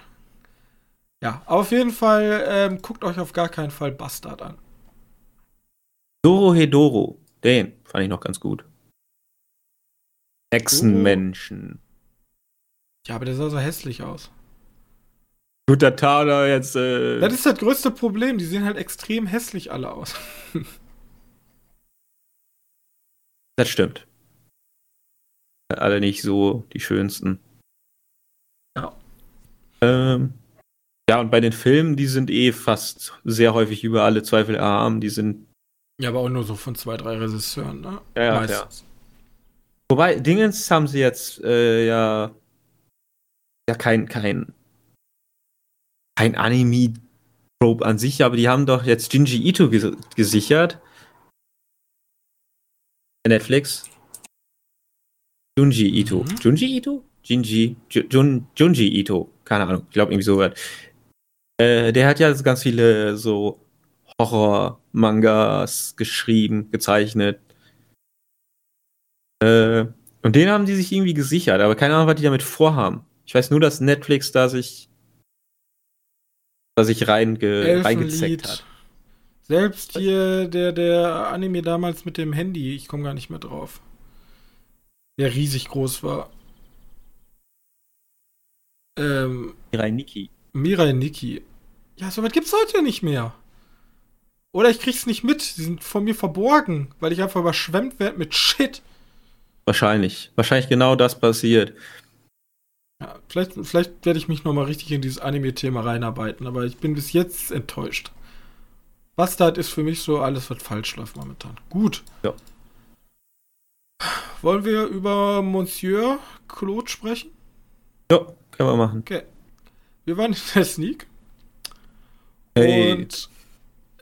Ja, auf jeden Fall, ähm, guckt euch auf gar keinen Fall Bastard an. Doro Hedoro. Den fand ich noch ganz gut. Echsenmenschen. Ja, aber der sah so hässlich aus. Guter Tada jetzt. Äh das ist das größte Problem. Die sehen halt extrem hässlich alle aus. das stimmt. Alle nicht so die schönsten. Ja. Ähm, ja, und bei den Filmen, die sind eh fast sehr häufig über alle Zweifel erhaben. Die sind. Ja, aber auch nur so von zwei, drei Regisseuren, ne? Ja, ja, Meistens. Ja. Wobei, Dingens haben sie jetzt äh, ja. Ja, kein, kein. Kein Anime-Trope an sich, aber die haben doch jetzt Jinji Ito ges gesichert. Netflix. Junji Ito. Mhm. Junji Ito? Jinji. Jun, Junji Ito. Keine Ahnung. Ich glaube irgendwie so wird. Äh, der hat ja ganz viele so Horror-Mangas geschrieben, gezeichnet. Äh, und den haben die sich irgendwie gesichert, aber keine Ahnung, was die damit vorhaben. Ich weiß nur, dass Netflix da sich, da sich reinge, reingezeckt hat. Selbst hier der, der Anime damals mit dem Handy, ich komme gar nicht mehr drauf. Der riesig groß war. Ähm, Mirai Nikki. Mirai Nikki. Ja, so weit gibt's heute nicht mehr. Oder ich krieg's nicht mit. Sie sind von mir verborgen, weil ich einfach überschwemmt werde mit Shit. Wahrscheinlich. Wahrscheinlich genau das passiert. Ja, vielleicht, vielleicht werde ich mich nochmal richtig in dieses Anime-Thema reinarbeiten, aber ich bin bis jetzt enttäuscht. Bastard ist für mich so alles, was falsch läuft momentan. Gut. Ja. Wollen wir über Monsieur Claude sprechen? Ja, können wir machen. Okay. Wir waren in der Sneak. Hey. Und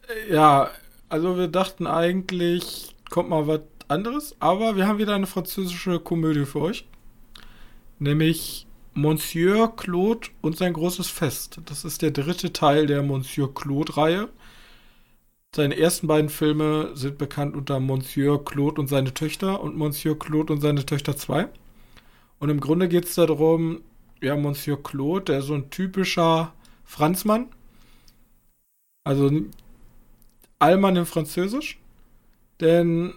äh, ja, also wir dachten eigentlich, kommt mal was anderes, aber wir haben wieder eine französische Komödie für euch. Nämlich Monsieur Claude und sein großes Fest. Das ist der dritte Teil der Monsieur Claude-Reihe. Seine ersten beiden Filme sind bekannt unter Monsieur Claude und seine Töchter und Monsieur Claude und seine Töchter 2. Und im Grunde geht es darum, ja, Monsieur Claude, der ist so ein typischer Franzmann. Also Allmann in Französisch. Denn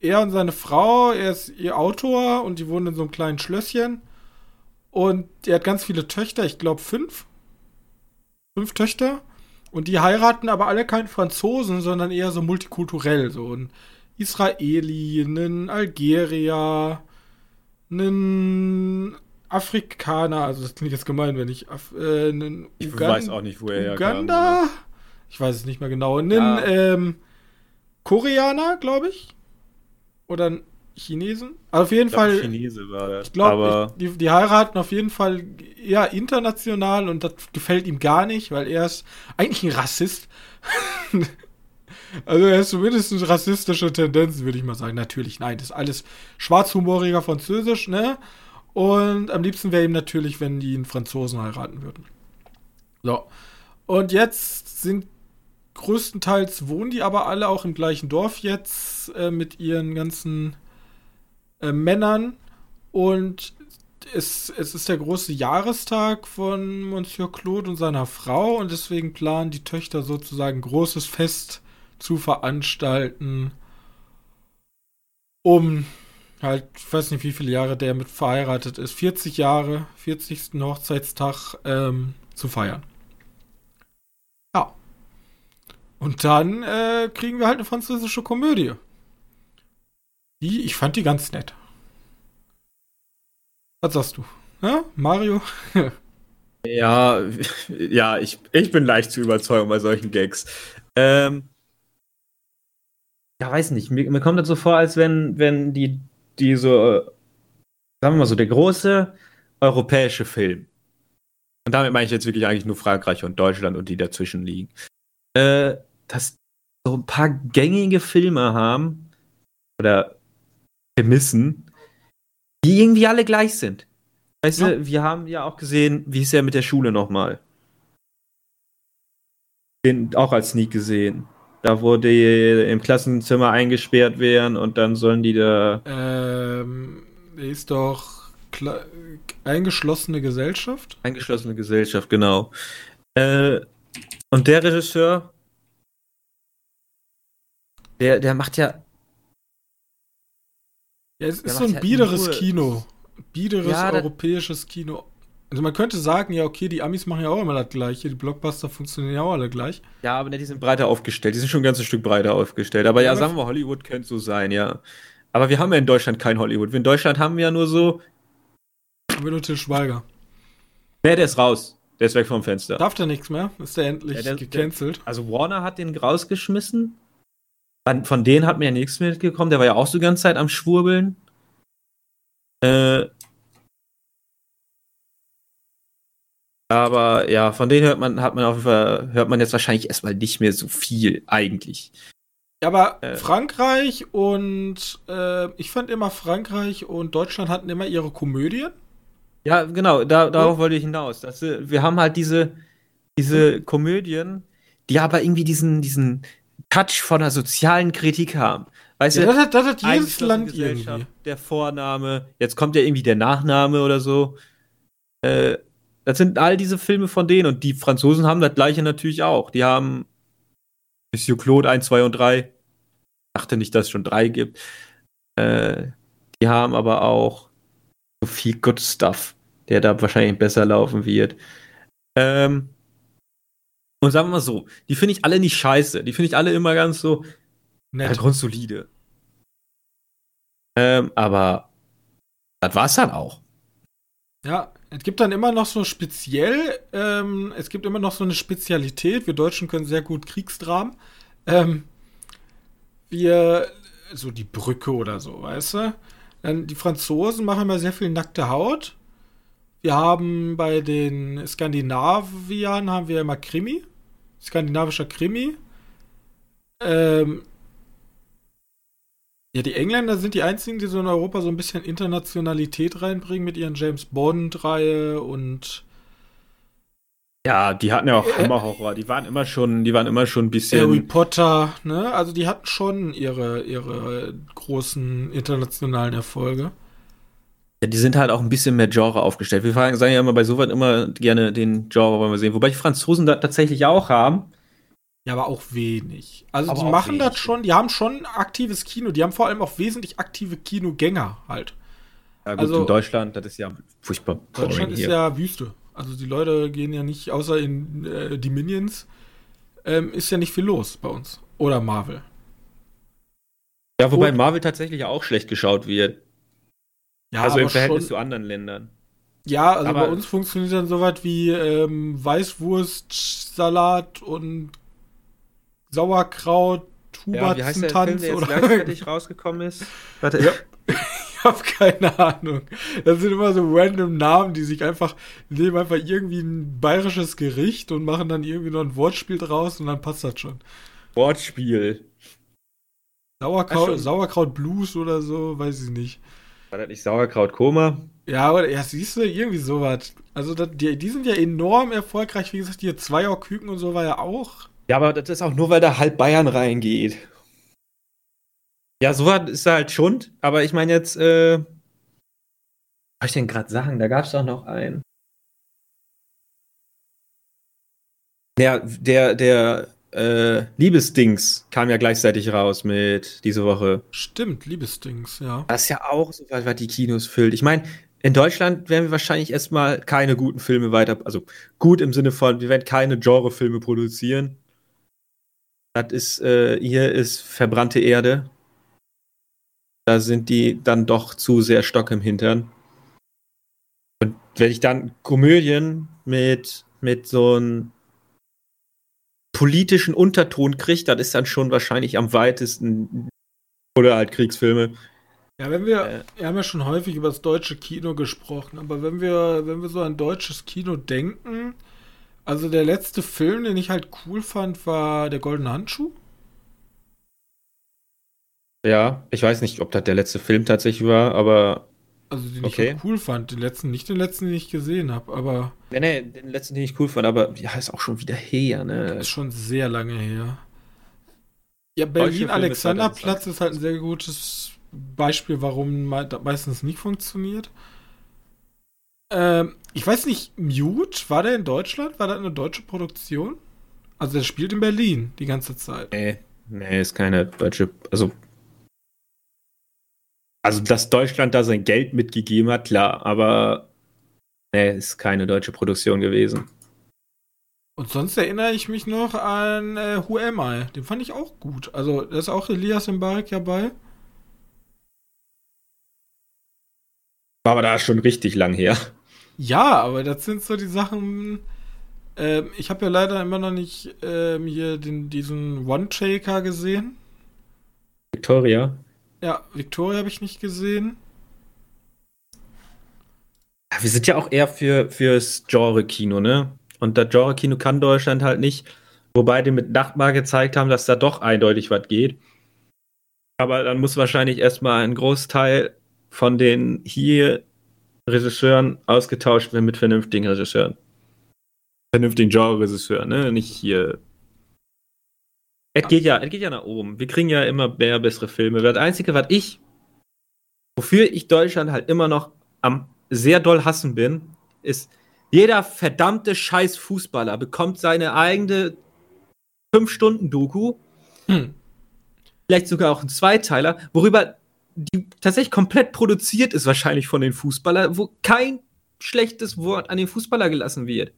er und seine Frau, er ist ihr Autor und die wohnen in so einem kleinen Schlösschen. Und er hat ganz viele Töchter, ich glaube fünf. Fünf Töchter. Und die heiraten aber alle keinen Franzosen, sondern eher so multikulturell. So ein Israeli, ein Algerier, ein Afrikaner, also das klingt jetzt gemein, wenn ich Af äh, einen Ich Ugan weiß auch nicht, wo er Uganda? Herkam, ich weiß es nicht mehr genau. Einen ja. ähm, Koreaner, glaube ich. Oder ein Chinesen. Also auf jeden ich Fall. Chinese war das. Ich glaube, die, die heiraten auf jeden Fall eher international und das gefällt ihm gar nicht, weil er ist eigentlich ein Rassist. also er ist zumindest rassistische Tendenzen, würde ich mal sagen. Natürlich, nein, das ist alles schwarzhumoriger Französisch, ne? Und am liebsten wäre ihm natürlich, wenn die einen Franzosen heiraten würden. So. Und jetzt sind größtenteils wohnen die aber alle auch im gleichen Dorf jetzt äh, mit ihren ganzen äh, Männern. Und es, es ist der große Jahrestag von Monsieur Claude und seiner Frau und deswegen planen die Töchter sozusagen ein großes Fest zu veranstalten, um halt, ich weiß nicht, wie viele Jahre der mit verheiratet ist, 40 Jahre, 40. Hochzeitstag ähm, zu feiern. Ja. Und dann äh, kriegen wir halt eine französische Komödie. Die, ich fand die ganz nett. Was sagst du? Ja, Mario? ja, ja, ich, ich bin leicht zu überzeugen bei solchen Gags. Ähm, ja, weiß nicht. Mir, mir kommt das so vor, als wenn, wenn die die so, sagen wir mal so, der große europäische Film. Und damit meine ich jetzt wirklich eigentlich nur Frankreich und Deutschland und die dazwischen liegen. Äh, dass so ein paar gängige Filme haben oder Prämissen, die irgendwie alle gleich sind. Weißt ja. du, wir haben ja auch gesehen, wie ist er mit der Schule nochmal? Den auch als Sneak gesehen. Da wurde im Klassenzimmer eingesperrt werden und dann sollen die da. Ähm, ist doch Kla eingeschlossene Gesellschaft? Eingeschlossene Gesellschaft, genau. Äh, und der Regisseur, der, der macht ja Ja, es ist so ein halt biederes Kino. Biederes ja, europäisches Kino. Also man könnte sagen, ja, okay, die Amis machen ja auch immer das gleiche, die Blockbuster funktionieren ja auch alle gleich. Ja, aber ne, die sind breiter aufgestellt, die sind schon ein ganzes Stück breiter aufgestellt. Aber ja, ja sagen wir, Hollywood könnte so sein, ja. Aber wir haben ja in Deutschland kein Hollywood. In Deutschland haben wir ja nur so. Haben wir nur Til Schweiger. Nee, der ist raus. Der ist weg vom Fenster. Darf der nichts mehr? Ist der endlich ja, der, gecancelt? Der, also Warner hat den rausgeschmissen. Von denen hat mir ja nichts mitgekommen. Der war ja auch so die ganze Zeit am Schwurbeln. Äh, Aber ja, von denen hört man, hat man auf jeden Fall, hört man jetzt wahrscheinlich erstmal nicht mehr so viel eigentlich. Aber äh, Frankreich und äh, ich fand immer Frankreich und Deutschland hatten immer ihre Komödien. Ja, genau, da, darauf und? wollte ich hinaus. Dass, wir haben halt diese, diese Komödien, die aber irgendwie diesen, diesen Touch von einer sozialen Kritik haben. Weißt ja, du, das hat, das hat jedes Land irgendwie. Der Vorname, jetzt kommt ja irgendwie der Nachname oder so. Äh, das sind all diese Filme von denen und die Franzosen haben das gleiche natürlich auch. Die haben Monsieur Claude 1, 2 und 3. Ich dachte nicht, dass es schon drei gibt. Äh, die haben aber auch so viel Good Stuff, der da wahrscheinlich besser laufen wird. Ähm, und sagen wir mal so, die finde ich alle nicht scheiße. Die finde ich alle immer ganz so Nett. Halt grundsolide. Ähm, aber das war's dann auch. Ja, es gibt dann immer noch so speziell, ähm, es gibt immer noch so eine Spezialität. Wir Deutschen können sehr gut Kriegsdramen. Ähm, wir, so die Brücke oder so, weißt du? Dann die Franzosen machen immer sehr viel nackte Haut. Wir haben bei den Skandinaviern haben wir immer Krimi. Skandinavischer Krimi. Ähm, ja, die Engländer sind die einzigen, die so in Europa so ein bisschen Internationalität reinbringen mit ihren James Bond-Reihe und ja, die hatten ja auch äh, Horror. Die waren immer schon, die waren immer schon ein bisschen. Harry Potter, ne? Also die hatten schon ihre, ihre großen internationalen Erfolge. Ja, die sind halt auch ein bisschen mehr Genre aufgestellt. Wir sagen ja immer bei sowas immer gerne den Genre wollen wir sehen. Wobei die Franzosen da tatsächlich auch haben. Ja, aber auch wenig. Also aber die machen wenig. das schon, die haben schon aktives Kino, die haben vor allem auch wesentlich aktive Kinogänger halt. Ja gut, also, in Deutschland, das ist ja furchtbar. Deutschland ist hier. ja Wüste. Also die Leute gehen ja nicht, außer in äh, die Minions, ähm, ist ja nicht viel los bei uns. Oder Marvel. Ja, wobei Und, Marvel tatsächlich auch schlecht geschaut wird. Ja, also im Verhältnis schon, zu anderen Ländern. Ja, also aber bei uns funktioniert dann sowas wie ähm, Weißwurst, und Sauerkraut, Hubertsen-Tanz ja, oder gleichzeitig rausgekommen ist. Warte, ja. ich habe keine Ahnung. Das sind immer so random Namen, die sich einfach nehmen einfach irgendwie ein bayerisches Gericht und machen dann irgendwie noch ein Wortspiel draus und dann passt das schon. Wortspiel. Sauerkraut, Sauerkraut Blues oder so, weiß ich nicht. War das nicht Sauerkraut Koma? Ja, oder ja, siehst du, irgendwie sowas. Also das, die, die sind ja enorm erfolgreich. Wie gesagt, die Zweierküken und so war ja auch ja, aber das ist auch nur, weil da halb Bayern reingeht. Ja, so ist er halt Schund, aber ich meine jetzt, äh, was ich denn gerade sagen? Da gab es doch noch einen. Ja, der, der äh, Liebesdings kam ja gleichzeitig raus mit diese Woche. Stimmt, Liebesdings, ja. Das ist ja auch so was, was die Kinos füllt. Ich meine, in Deutschland werden wir wahrscheinlich erstmal keine guten Filme weiter, also gut im Sinne von, wir werden keine Genrefilme produzieren. Das ist, äh, hier ist verbrannte Erde. Da sind die dann doch zu sehr Stock im Hintern. Und wenn ich dann Komödien mit, mit so einem politischen Unterton kriege, das ist dann schon wahrscheinlich am weitesten. Oder halt Kriegsfilme. Ja, wenn wir, äh, wir haben ja schon häufig über das deutsche Kino gesprochen, aber wenn wir, wenn wir so an deutsches Kino denken, also der letzte Film, den ich halt cool fand, war Der Goldene Handschuh. Ja, ich weiß nicht, ob das der letzte Film tatsächlich war, aber. Also den okay. ich halt cool fand. Den letzten, nicht den letzten, den ich gesehen habe, aber. Nee, nee, den letzten, den ich cool fand, aber ja, ist auch schon wieder her, ne? Ist schon sehr lange her. Ja, Berlin-Alexanderplatz ist halt ein sehr gutes Beispiel, warum meistens nicht funktioniert. Ähm, ich weiß nicht, Mute, war der in Deutschland? War das eine deutsche Produktion? Also der spielt in Berlin die ganze Zeit. Nee, nee, ist keine deutsche, also Also, dass Deutschland da sein Geld mitgegeben hat, klar, aber nee, ist keine deutsche Produktion gewesen. Und sonst erinnere ich mich noch an äh, Who Am I? Den fand ich auch gut. Also, da ist auch Elias Mbarek dabei. War aber da schon richtig lang her. Ja, aber das sind so die Sachen. Ähm, ich habe ja leider immer noch nicht ähm, hier den, diesen One-Taker gesehen. Victoria. Ja, Victoria habe ich nicht gesehen. Wir sind ja auch eher für, fürs Genre-Kino, ne? Und das Genre-Kino kann Deutschland halt nicht. Wobei die mit Nachtmar gezeigt haben, dass da doch eindeutig was geht. Aber dann muss wahrscheinlich erstmal ein Großteil von den hier Regisseuren ausgetauscht werden mit vernünftigen Regisseuren. Vernünftigen Genre-Regisseuren, ne? Nicht hier. Es geht ja, es geht ja nach oben. Wir kriegen ja immer mehr bessere Filme. Das Einzige, was ich, wofür ich Deutschland halt immer noch am sehr doll hassen bin, ist, jeder verdammte scheiß Fußballer bekommt seine eigene 5-Stunden-Doku. Hm. Vielleicht sogar auch ein Zweiteiler, worüber die tatsächlich komplett produziert ist, wahrscheinlich von den Fußballern, wo kein schlechtes Wort an den Fußballer gelassen wird.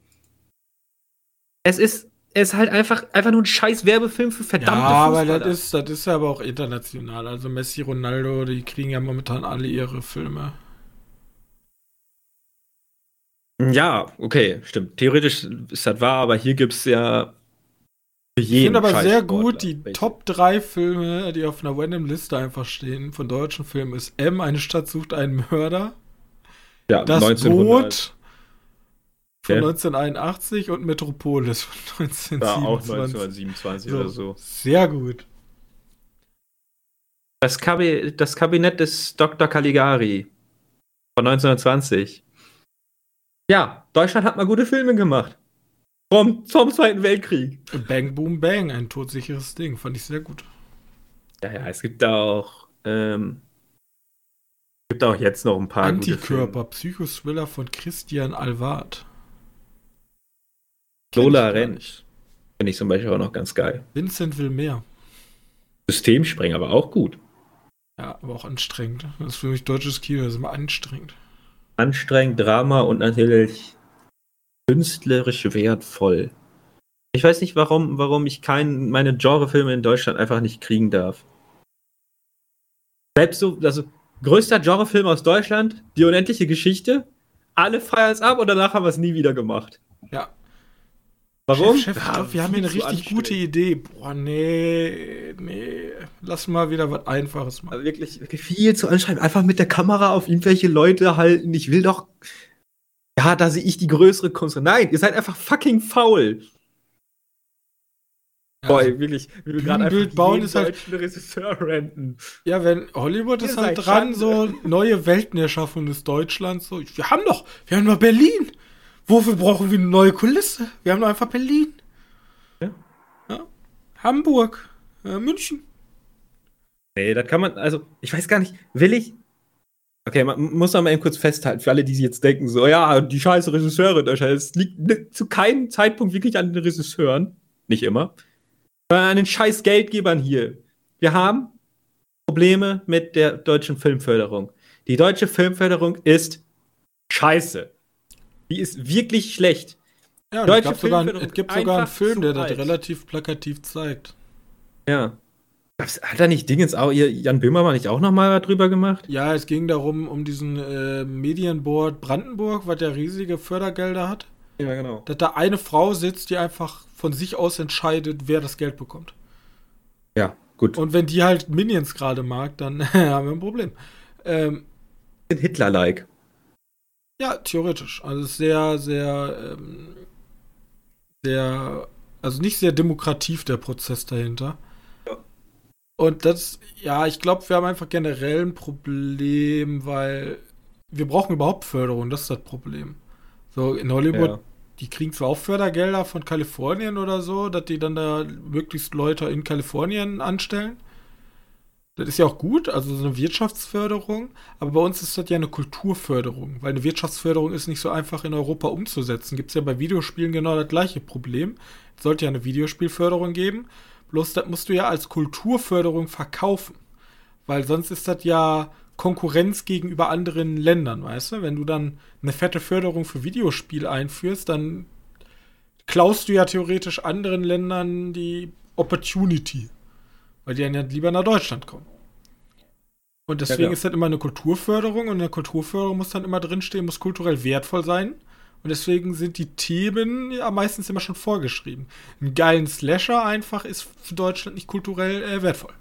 Es ist, es ist halt einfach, einfach nur ein scheiß Werbefilm für verdammte ja, Fußballer. Ja, aber das ist, das ist ja aber auch international. Also Messi, Ronaldo, die kriegen ja momentan alle ihre Filme. Ja, okay, stimmt. Theoretisch ist das wahr, aber hier gibt es ja ich finde aber sehr gut die Top 3 Filme, die auf einer random Liste einfach stehen, von deutschen Filmen ist M, eine Stadt sucht einen Mörder. Ja, das 1900. Boot von okay. 1981 und Metropolis von 1927. Ja, auch 1927 so, oder so. Sehr gut. Das, Kabi das Kabinett des Dr. Caligari von 1920. Ja, Deutschland hat mal gute Filme gemacht. Vom, vom Zweiten Weltkrieg. Bang Boom Bang, ein todsicheres Ding, fand ich sehr gut. Ja, ja, es gibt da auch, ähm, gibt auch jetzt noch ein paar Antikörper, Psychoswiller von Christian Alvard. Lola Rent. Finde ich zum Beispiel auch noch ganz geil. Vincent will mehr. Systemsprenger, aber auch gut. Ja, aber auch anstrengend. Das ist für mich deutsches Kino, das ist immer anstrengend anstrengend, Drama und natürlich künstlerisch wertvoll. Ich weiß nicht, warum, warum ich kein, meine Genrefilme in Deutschland einfach nicht kriegen darf. Selbst so, also größter Genrefilm aus Deutschland, die unendliche Geschichte, alle feiern es ab und danach haben wir es nie wieder gemacht. Ja. Warum? Chef, Chef ich glaube, wir haben hier eine richtig gute Idee. Boah, nee, nee. Lass mal wieder was Einfaches machen. Also wirklich, wirklich viel zu anschreiben. Einfach mit der Kamera auf irgendwelche Leute halten. Ich will doch. Ja, da sehe ich die größere Kunst. Nein, ihr seid einfach fucking faul. Ja, Boah, wirklich, wie wir gerade Bild bauen ist halt Regisseur renten. Ja, wenn Hollywood ist halt dran, so neue Welten erschaffen des Deutschlands. So, wir haben doch, wir haben doch Berlin. Wofür brauchen wir eine neue Kulisse? Wir haben doch einfach Berlin. Ja. ja. Hamburg. Ja, München. Nee, das kann man, also, ich weiß gar nicht, will ich. Okay, man muss noch mal eben kurz festhalten, für alle, die sich jetzt denken, so, ja, die scheiße Regisseurin, es liegt zu keinem Zeitpunkt wirklich an den Regisseuren, nicht immer, sondern an den scheiß Geldgebern hier. Wir haben Probleme mit der deutschen Filmförderung. Die deutsche Filmförderung ist scheiße. Die ist wirklich schlecht. Ja, es sogar, es gibt sogar einen Film, der das relativ plakativ zeigt. Ja. Hat da nicht Dingens auch, Jan Böhmermann nicht auch nochmal drüber gemacht? Ja, es ging darum, um diesen äh, Medienboard Brandenburg, was der riesige Fördergelder hat. Ja, genau. Dass da eine Frau sitzt, die einfach von sich aus entscheidet, wer das Geld bekommt. Ja, gut. Und wenn die halt Minions gerade mag, dann haben wir ein Problem. Ähm, Hitler-like. Ja, theoretisch. Also sehr, sehr, ähm, sehr, also nicht sehr demokrativ der Prozess dahinter. Und das, ja, ich glaube, wir haben einfach generell ein Problem, weil wir brauchen überhaupt Förderung, das ist das Problem. So, in Hollywood, ja. die kriegen zwar auch Fördergelder von Kalifornien oder so, dass die dann da möglichst Leute in Kalifornien anstellen. Das ist ja auch gut, also so eine Wirtschaftsförderung, aber bei uns ist das ja eine Kulturförderung, weil eine Wirtschaftsförderung ist nicht so einfach in Europa umzusetzen. Gibt es ja bei Videospielen genau das gleiche Problem. Es sollte ja eine Videospielförderung geben, bloß das musst du ja als Kulturförderung verkaufen, weil sonst ist das ja Konkurrenz gegenüber anderen Ländern, weißt du? Wenn du dann eine fette Förderung für Videospiele einführst, dann klaust du ja theoretisch anderen Ländern die Opportunity. Weil die dann ja lieber nach Deutschland kommen. Und deswegen ja, ist das immer eine Kulturförderung und eine Kulturförderung muss dann immer drinstehen, muss kulturell wertvoll sein. Und deswegen sind die Themen ja meistens immer schon vorgeschrieben. Ein geilen Slasher einfach ist für Deutschland nicht kulturell äh, wertvoll.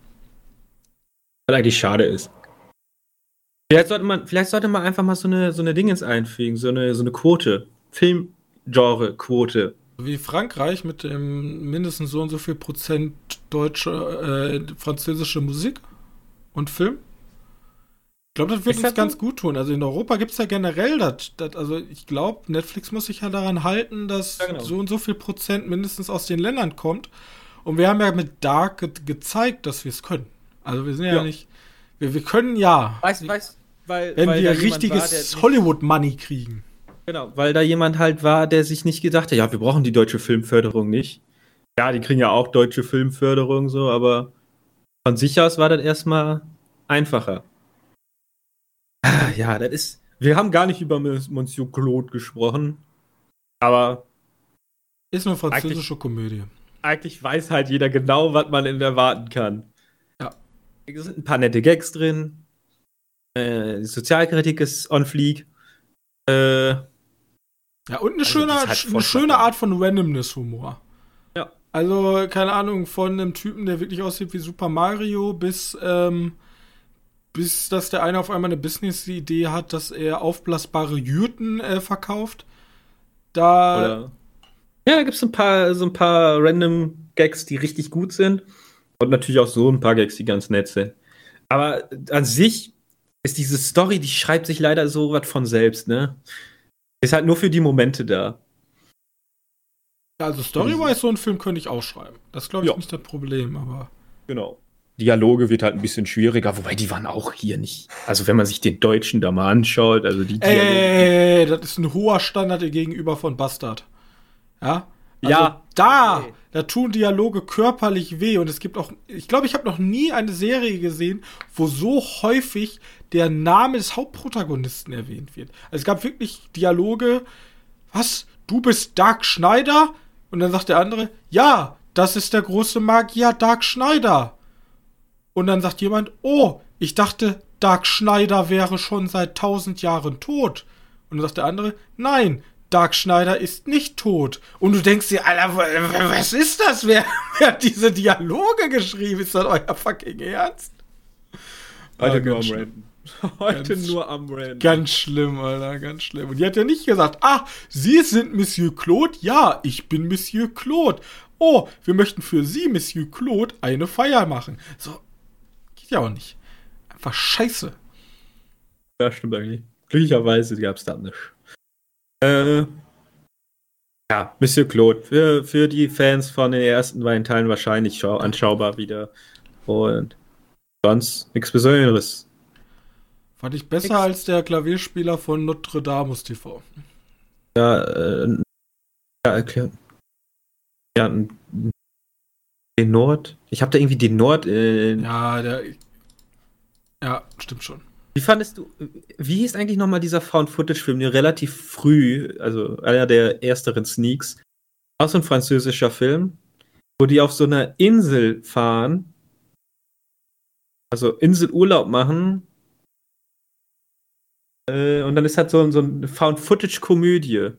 Was eigentlich schade ist. Vielleicht sollte man, vielleicht sollte man einfach mal so eine, so eine Dingens einfügen, so eine, so eine Quote. Filmgenre-Quote. Wie Frankreich mit dem mindestens so und so viel Prozent deutsche, äh, französische Musik und Film. Ich glaube, das wird ist uns ganz gut tun. Also in Europa gibt es ja generell das, das. Also ich glaube, Netflix muss sich ja daran halten, dass ja, genau. so und so viel Prozent mindestens aus den Ländern kommt. Und wir haben ja mit Dark ge gezeigt, dass wir es können. Also wir sind ja, ja nicht. Wir, wir können ja. Weißt, weißt, weil, wenn weil wir richtiges Hollywood-Money kriegen. Genau, weil da jemand halt war, der sich nicht gedacht hat, ja, wir brauchen die deutsche Filmförderung nicht. Ja, die kriegen ja auch deutsche Filmförderung so, aber von sich aus war das erstmal einfacher. Ah, ja, das ist. Wir haben gar nicht über Monsieur Claude gesprochen, aber. Ist eine französische eigentlich, Komödie. Eigentlich weiß halt jeder genau, was man in erwarten kann. Ja. Es sind ein paar nette Gags drin. Äh, die Sozialkritik ist on fleek. Äh, ja, und eine, also schöne, halt eine schöne Art von Randomness-Humor. Ja. Also, keine Ahnung, von einem Typen, der wirklich aussieht wie Super Mario, bis, ähm, bis dass der eine auf einmal eine Business-Idee hat, dass er aufblasbare Jürten äh, verkauft. Da. Oder ja, da gibt es ein paar, so ein paar random Gags, die richtig gut sind. Und natürlich auch so ein paar Gags, die ganz nett sind. Aber an sich ist diese Story, die schreibt sich leider so was von selbst, ne? Ist halt nur für die Momente da. Also Story-wise, so einen Film könnte ich auch schreiben. Das glaube ich ja. nicht das Problem, aber. Genau. Dialoge wird halt ein bisschen schwieriger, wobei die waren auch hier nicht. Also wenn man sich den Deutschen da mal anschaut, also die Dialoge. Ey, das ist ein hoher Standard gegenüber von Bastard. Ja? Also ja. Da, da tun Dialoge körperlich weh und es gibt auch, ich glaube, ich habe noch nie eine Serie gesehen, wo so häufig der Name des Hauptprotagonisten erwähnt wird. Also es gab wirklich Dialoge, was, du bist Dark Schneider? Und dann sagt der andere, ja, das ist der große Magier Dark Schneider. Und dann sagt jemand, oh, ich dachte, Dark Schneider wäre schon seit tausend Jahren tot. Und dann sagt der andere, nein, Dark Schneider ist nicht tot. Und du denkst dir, Alter, was ist das? Wer, wer hat diese Dialoge geschrieben? Ist das euer fucking Ernst? Heute nur am Renten. Heute ganz, nur am Renten. Ganz schlimm, Alter, ganz schlimm. Und die hat ja nicht gesagt, ah, Sie sind Monsieur Claude? Ja, ich bin Monsieur Claude. Oh, wir möchten für Sie, Monsieur Claude, eine Feier machen. So, geht ja auch nicht. Einfach scheiße. Ja, stimmt eigentlich. Glücklicherweise gab es da nicht. Äh, ja, Monsieur Claude. Für, für die Fans von den ersten beiden Teilen wahrscheinlich anschaubar wieder. Und sonst nichts Besonderes. Fand ich besser Nix. als der Klavierspieler von Notre Dame TV. Ja, äh, ja, okay. Ja, den Nord. Ich habe da irgendwie den Nord. Äh, ja, der. Ja, stimmt schon. Wie fandest du, wie hieß eigentlich nochmal dieser Found-Footage-Film, der relativ früh, also einer der ersteren Sneaks, auch so ein französischer Film, wo die auf so einer Insel fahren, also Inselurlaub machen, äh, und dann ist halt so, so eine Found-Footage-Komödie.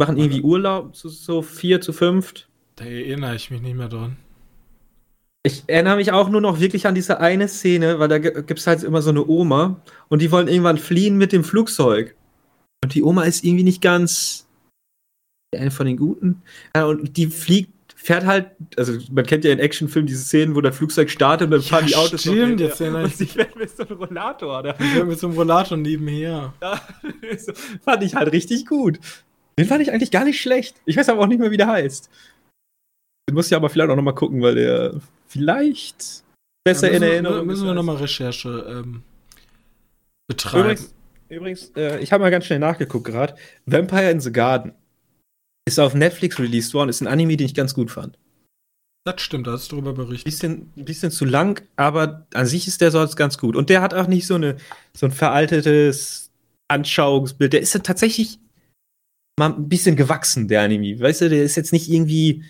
Machen irgendwie Urlaub, so, so vier zu fünft. Da erinnere ich mich nicht mehr dran. Ich erinnere mich auch nur noch wirklich an diese eine Szene, weil da gibt es halt immer so eine Oma und die wollen irgendwann fliehen mit dem Flugzeug. Und die Oma ist irgendwie nicht ganz eine von den Guten. Ja, und die fliegt, fährt halt, also man kennt ja in Actionfilmen diese Szenen, wo das Flugzeug startet und dann fahren die Autos stimmt, noch jetzt und sie fährt mit so einem Rollator. Oder? Die fährt mit so einem Rollator nebenher. Ja, fand ich halt richtig gut. Den fand ich eigentlich gar nicht schlecht. Ich weiß aber auch nicht mehr, wie der heißt. Den muss ich aber vielleicht auch noch mal gucken, weil der vielleicht besser ja, in Erinnerung ist. Müssen wir nochmal Recherche ähm, betreiben. Übrigens, übrigens äh, ich habe mal ganz schnell nachgeguckt gerade. Vampire in the Garden ist auf Netflix released worden. Ist ein Anime, den ich ganz gut fand. Das stimmt, da hast du darüber berichtet. Bisschen, bisschen zu lang, aber an sich ist der sonst ganz gut. Und der hat auch nicht so, eine, so ein veraltetes Anschauungsbild. Der ist ja tatsächlich mal ein bisschen gewachsen, der Anime. Weißt du, der ist jetzt nicht irgendwie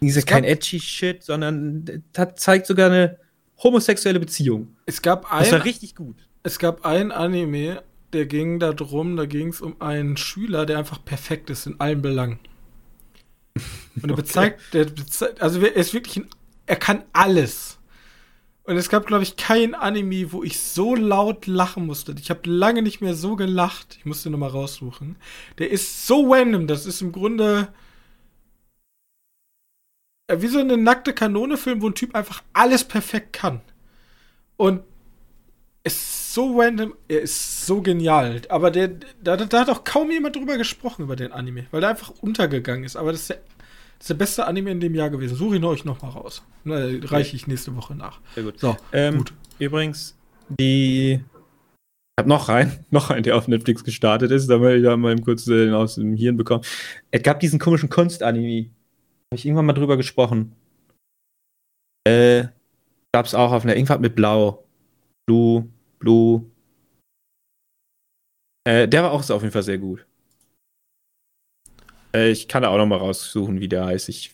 dieser kein edgy Shit, sondern der zeigt sogar eine homosexuelle Beziehung. Es gab ein, das war richtig gut. Es gab ein Anime, der ging da drum, da ging es um einen Schüler, der einfach perfekt ist in allen Belangen. Und er bezeigt, okay. der bezeigt, also er ist wirklich ein, er kann alles. Und es gab, glaube ich, kein Anime, wo ich so laut lachen musste. Ich habe lange nicht mehr so gelacht. Ich musste nochmal raussuchen. Der ist so random. Das ist im Grunde wie so eine nackte Kanone-Film, wo ein Typ einfach alles perfekt kann. Und es ist so random, er ist so genial. Aber der, da, da hat auch kaum jemand drüber gesprochen, über den Anime, weil der einfach untergegangen ist. Aber das ist der, ist der beste Anime in dem Jahr gewesen. Suche ihn euch nochmal raus. Na, reiche ich nächste Woche nach. Sehr gut. So, ähm, gut. Übrigens, die. Ich habe noch einen, noch einen, der auf Netflix gestartet ist, da will ich da mal kurz äh, aus dem Hirn bekommen. Es gab diesen komischen Kunst-Anime. Habe ich irgendwann mal drüber gesprochen. Äh, gab's auch auf einer, irgendwas mit Blau. Blue, Blue. Äh, der war auch auf jeden Fall sehr gut. Äh, ich kann da auch noch mal raussuchen, wie der heißt. Ich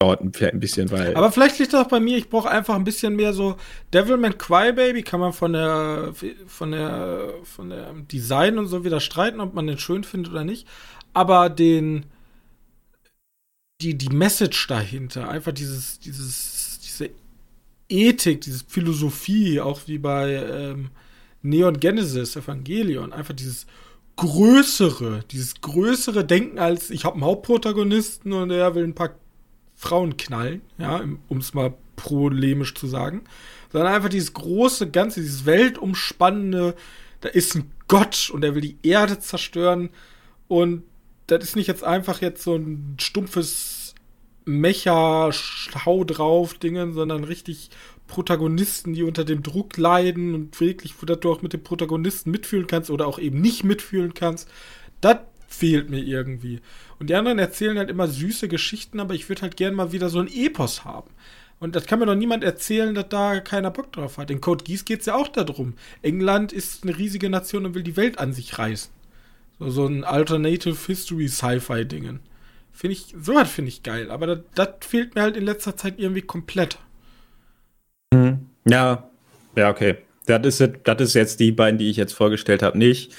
dauert ein bisschen, weil. Aber vielleicht liegt das auch bei mir, ich brauche einfach ein bisschen mehr so Devilman Crybaby kann man von der von der von der Design und so wieder streiten, ob man den schön findet oder nicht. Aber den die, die Message dahinter, einfach dieses, dieses, diese Ethik, diese Philosophie, auch wie bei ähm, Neon Genesis, Evangelion, einfach dieses größere, dieses größere Denken als ich habe einen Hauptprotagonisten und er will ein paar Frauen knallen, ja, um es mal polemisch zu sagen, sondern einfach dieses große Ganze, dieses weltumspannende, da ist ein Gott und er will die Erde zerstören und das ist nicht jetzt einfach jetzt so ein stumpfes Mecha-Schau drauf Dingen, sondern richtig Protagonisten, die unter dem Druck leiden und wirklich, wo du auch mit dem Protagonisten mitfühlen kannst oder auch eben nicht mitfühlen kannst. Das fehlt mir irgendwie. Und die anderen erzählen halt immer süße Geschichten, aber ich würde halt gern mal wieder so ein Epos haben. Und das kann mir doch niemand erzählen, dass da keiner Bock drauf hat. In Code Geass geht es ja auch darum. England ist eine riesige Nation und will die Welt an sich reißen. So, so ein Alternative History Sci-Fi-Dingen. Finde ich, sowas finde ich geil, aber das fehlt mir halt in letzter Zeit irgendwie komplett. Mhm. Ja, ja, okay. Das ist, das ist jetzt die beiden, die ich jetzt vorgestellt habe, nicht.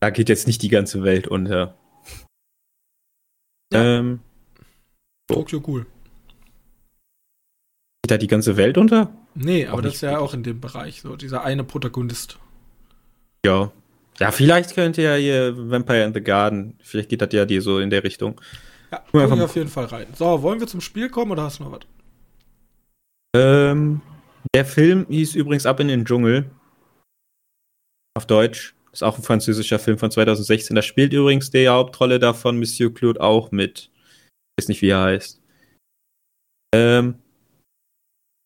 Da geht jetzt nicht die ganze Welt unter. Ja. Ähm, Tokyo cool. Geht da die ganze Welt unter? Nee, aber das ist ja auch in dem Bereich, so dieser eine Protagonist. Ja, ja, vielleicht könnte ja hier Vampire in the Garden, vielleicht geht das ja dir so in der Richtung. Ja, wir auf jeden Fall rein. So, wollen wir zum Spiel kommen oder hast du noch was? Ähm, der Film hieß übrigens Ab in den Dschungel. Auf Deutsch. Ist auch ein französischer Film von 2016. Da spielt übrigens die Hauptrolle davon Monsieur Claude auch mit. Ich weiß nicht, wie er heißt. Ähm,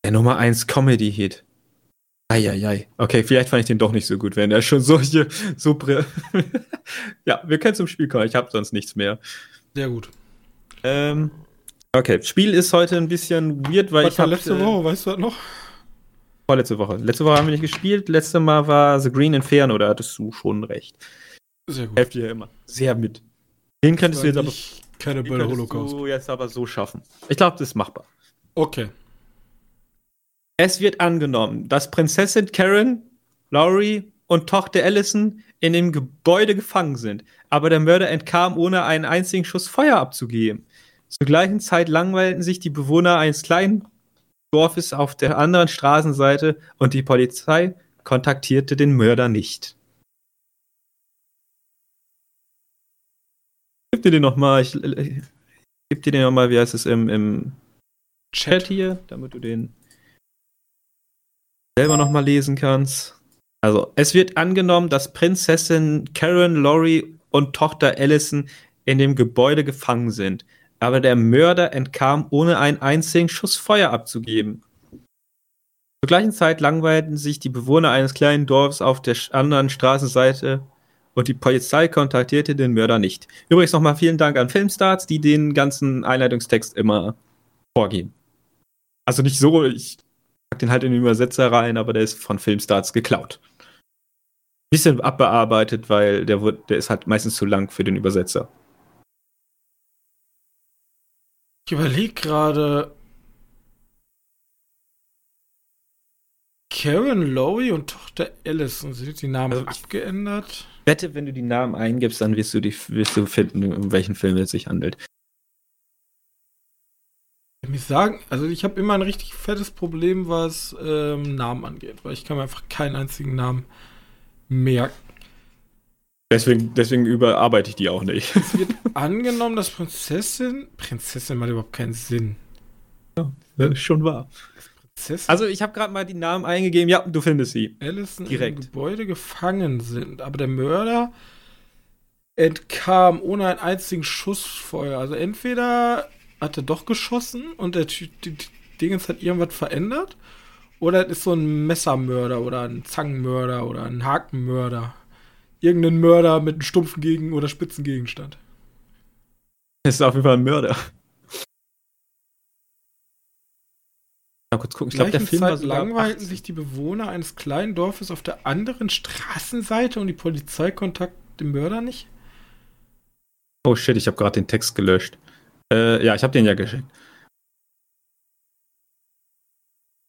der Nummer 1 Comedy-Hit. Eieiei. Okay, vielleicht fand ich den doch nicht so gut, wenn er schon solche, so. ja, wir können zum Spiel kommen. Ich habe sonst nichts mehr. Sehr gut. Ähm, okay, Spiel ist heute ein bisschen weird, weil Was ich habe. letzte äh, Woche, weißt du das noch? Vorletzte Woche. Letzte Woche haben wir nicht gespielt. Letzte Mal war The Green Inferno, da hattest du schon recht. Sehr gut. Helft dir immer. Sehr mit. Den könntest du jetzt aber. Keine Bälle Holocaust. du jetzt aber so schaffen. Ich glaube, das ist machbar. Okay. Es wird angenommen, dass Prinzessin Karen, Laurie und Tochter Allison in dem Gebäude gefangen sind, aber der Mörder entkam, ohne einen einzigen Schuss Feuer abzugeben. Zur gleichen Zeit langweilten sich die Bewohner eines kleinen Dorfes auf der anderen Straßenseite und die Polizei kontaktierte den Mörder nicht. Gib dir den nochmal, ich, ich gib dir den nochmal, wie heißt es im, im Chat hier, damit du den selber nochmal lesen kannst. Also, es wird angenommen, dass Prinzessin Karen, Laurie und Tochter Allison in dem Gebäude gefangen sind. Aber der Mörder entkam, ohne einen einzigen Schuss Feuer abzugeben. Zur gleichen Zeit langweilten sich die Bewohner eines kleinen Dorfs auf der anderen Straßenseite und die Polizei kontaktierte den Mörder nicht. Übrigens nochmal vielen Dank an Filmstarts, die den ganzen Einleitungstext immer vorgeben. Also nicht so, ich pack den halt in den Übersetzer rein, aber der ist von Filmstarts geklaut. Bisschen abbearbeitet, weil der, der ist halt meistens zu lang für den Übersetzer. Ich überlege gerade. Karen Lowy und Tochter Allison, sind die Namen also abgeändert? Wette, wenn du die Namen eingibst, dann wirst du, die, wirst du finden, um welchen Film es sich handelt. Ich muss sagen, also ich habe immer ein richtig fettes Problem, was ähm, Namen angeht, weil ich kann mir einfach keinen einzigen Namen merken. Deswegen, deswegen überarbeite ich die auch nicht. Es wird angenommen, dass Prinzessin. Prinzessin macht überhaupt keinen Sinn. Ja, das ist schon wahr. Prinzessin? Also, ich habe gerade mal die Namen eingegeben. Ja, du findest sie. Allison Direkt. im Gebäude gefangen sind. Aber der Mörder entkam ohne einen einzigen Schussfeuer. Also, entweder hat er doch geschossen und der Dingens hat irgendwas verändert. Oder es ist so ein Messermörder oder ein Zangenmörder oder ein Hakenmörder irgendeinen Mörder mit einem stumpfen Gegen- oder spitzen Gegenstand. Das ist auf jeden Fall ein Mörder. Mal kurz gucken. Ich glaube, der Film Zeit war so langweilten sich die Bewohner eines kleinen Dorfes auf der anderen Straßenseite und die Polizei kontaktet den Mörder nicht. Oh shit, ich habe gerade den Text gelöscht. Äh, ja, ich habe den ja geschickt.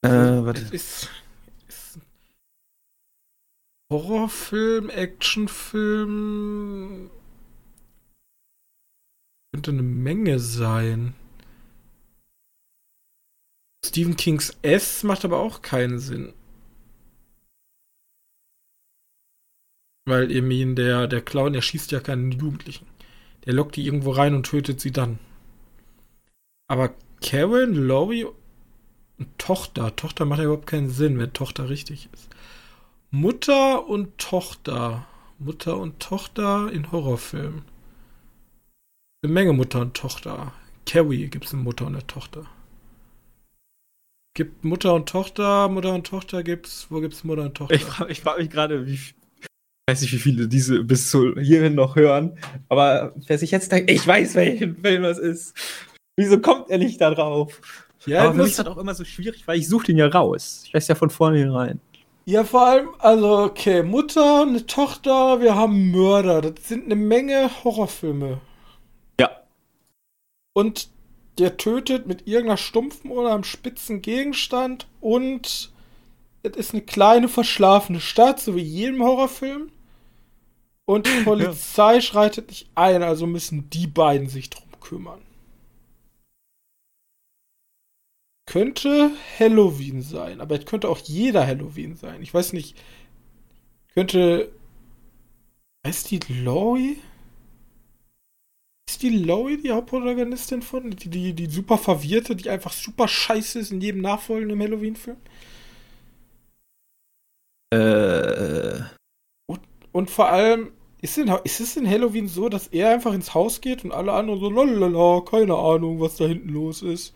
Äh, warte. Ist, Horrorfilm, Actionfilm. Könnte eine Menge sein. Stephen Kings S macht aber auch keinen Sinn. Weil eben der, der Clown, der schießt ja keinen Jugendlichen. Der lockt die irgendwo rein und tötet sie dann. Aber Karen, Laurie und Tochter. Tochter macht ja überhaupt keinen Sinn, wenn Tochter richtig ist. Mutter und Tochter. Mutter und Tochter in Horrorfilmen. Eine Menge Mutter und Tochter. Carrie gibt es eine Mutter und eine Tochter. Gibt Mutter und Tochter, Mutter und Tochter gibt's. Wo gibt's Mutter und Tochter? Ich frage frag mich gerade, wie. Ich weiß nicht, wie viele diese bis zu hierhin noch hören. Aber wer sich jetzt denkt, ich weiß, welchen Film das ist. Wieso kommt er nicht da drauf? Ja, aber für mich ist das auch immer so schwierig, weil ich suche den ja raus. Ich weiß ja von vornherein. Ja, vor allem, also, okay, Mutter, eine Tochter, wir haben Mörder. Das sind eine Menge Horrorfilme. Ja. Und der tötet mit irgendeiner stumpfen oder einem spitzen Gegenstand und es ist eine kleine verschlafene Stadt, so wie jedem Horrorfilm. Und die Polizei ja. schreitet nicht ein, also müssen die beiden sich drum kümmern. Könnte Halloween sein, aber es könnte auch jeder Halloween sein. Ich weiß nicht. Könnte. Heißt die Laurie? Ist die Laurie die Hauptprotagonistin von? Die, die, die super verwirrte, die einfach super scheiße ist in jedem nachfolgenden Halloween-Film? Äh. Und, und vor allem, ist, in, ist es in Halloween so, dass er einfach ins Haus geht und alle anderen so, lalala, keine Ahnung, was da hinten los ist?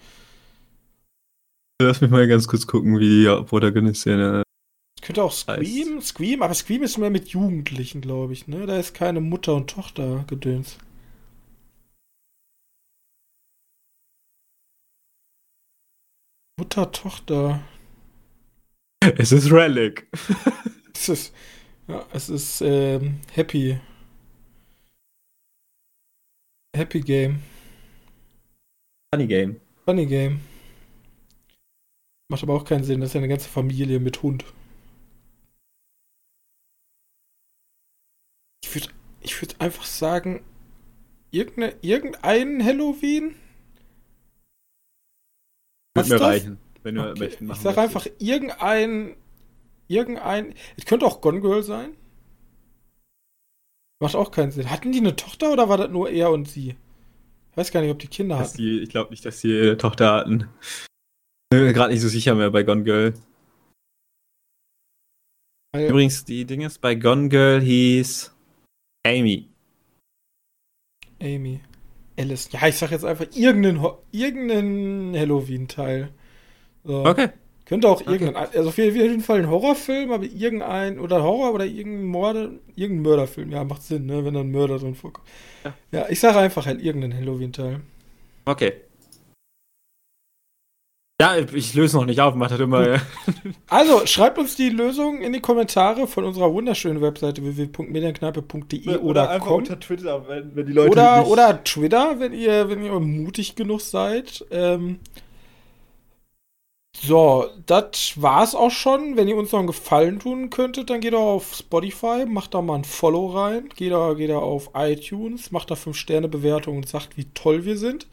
Lass mich mal ganz kurz gucken, wie die Protagonistin. Äh, könnte auch Scream, heißt. Scream, aber Scream ist mehr mit Jugendlichen, glaube ich, ne? Da ist keine Mutter und Tochter gedöns. Mutter, Tochter. Es ist Relic. es ist, ja, es ist ähm, Happy. Happy Game. Funny Game. Funny Game. Macht aber auch keinen Sinn, das ist ja eine ganze Familie mit Hund. Ich würde ich würd einfach sagen, irgendeine, irgendein Halloween? Wird mir reichen, wenn du okay. Ich sag einfach irgendein, irgendein, es könnte auch Gone Girl sein. Macht auch keinen Sinn. Hatten die eine Tochter oder war das nur er und sie? Ich weiß gar nicht, ob die Kinder hatten. Die, ich glaube nicht, dass sie eine Tochter hatten. Gerade nicht so sicher mehr bei Gone Girl. Übrigens, die Dinge bei Gone Girl hieß Amy. Amy. Alice. Ja, ich sag jetzt einfach irgendeinen, irgendeinen Halloween-Teil. So. Okay. Könnte auch okay. irgendein, also auf jeden Fall ein Horrorfilm, aber irgendein, oder Horror oder irgendein Morde, irgendein Mörderfilm. Ja, macht Sinn, ne, wenn da ein Mörder drin vorkommt. Ja, ja ich sage einfach halt irgendeinen Halloween-Teil. Okay. Ja, ich löse noch nicht auf, macht das immer. Also, schreibt uns die Lösung in die Kommentare von unserer wunderschönen Webseite www.medienkneipe.de oder, oder einfach com. unter Twitter, wenn, wenn die Leute. Oder, oder Twitter, wenn ihr, wenn ihr mutig genug seid. Ähm, so, das war's auch schon. Wenn ihr uns noch einen Gefallen tun könntet, dann geht doch auf Spotify, macht da mal ein Follow rein, geht da, geht da auf iTunes, macht da 5-Sterne-Bewertung und sagt, wie toll wir sind.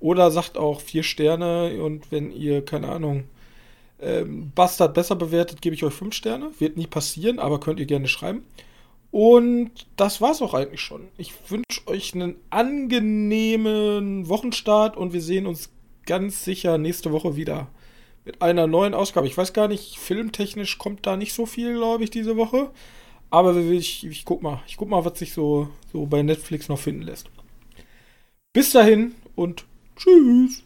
Oder sagt auch vier Sterne und wenn ihr, keine Ahnung, ähm, Bastard besser bewertet, gebe ich euch fünf Sterne. Wird nie passieren, aber könnt ihr gerne schreiben. Und das war's auch eigentlich schon. Ich wünsche euch einen angenehmen Wochenstart und wir sehen uns ganz sicher nächste Woche wieder mit einer neuen Ausgabe. Ich weiß gar nicht, filmtechnisch kommt da nicht so viel, glaube ich, diese Woche. Aber ich, ich guck mal. Ich guck mal, was sich so, so bei Netflix noch finden lässt. Bis dahin und Tschüss.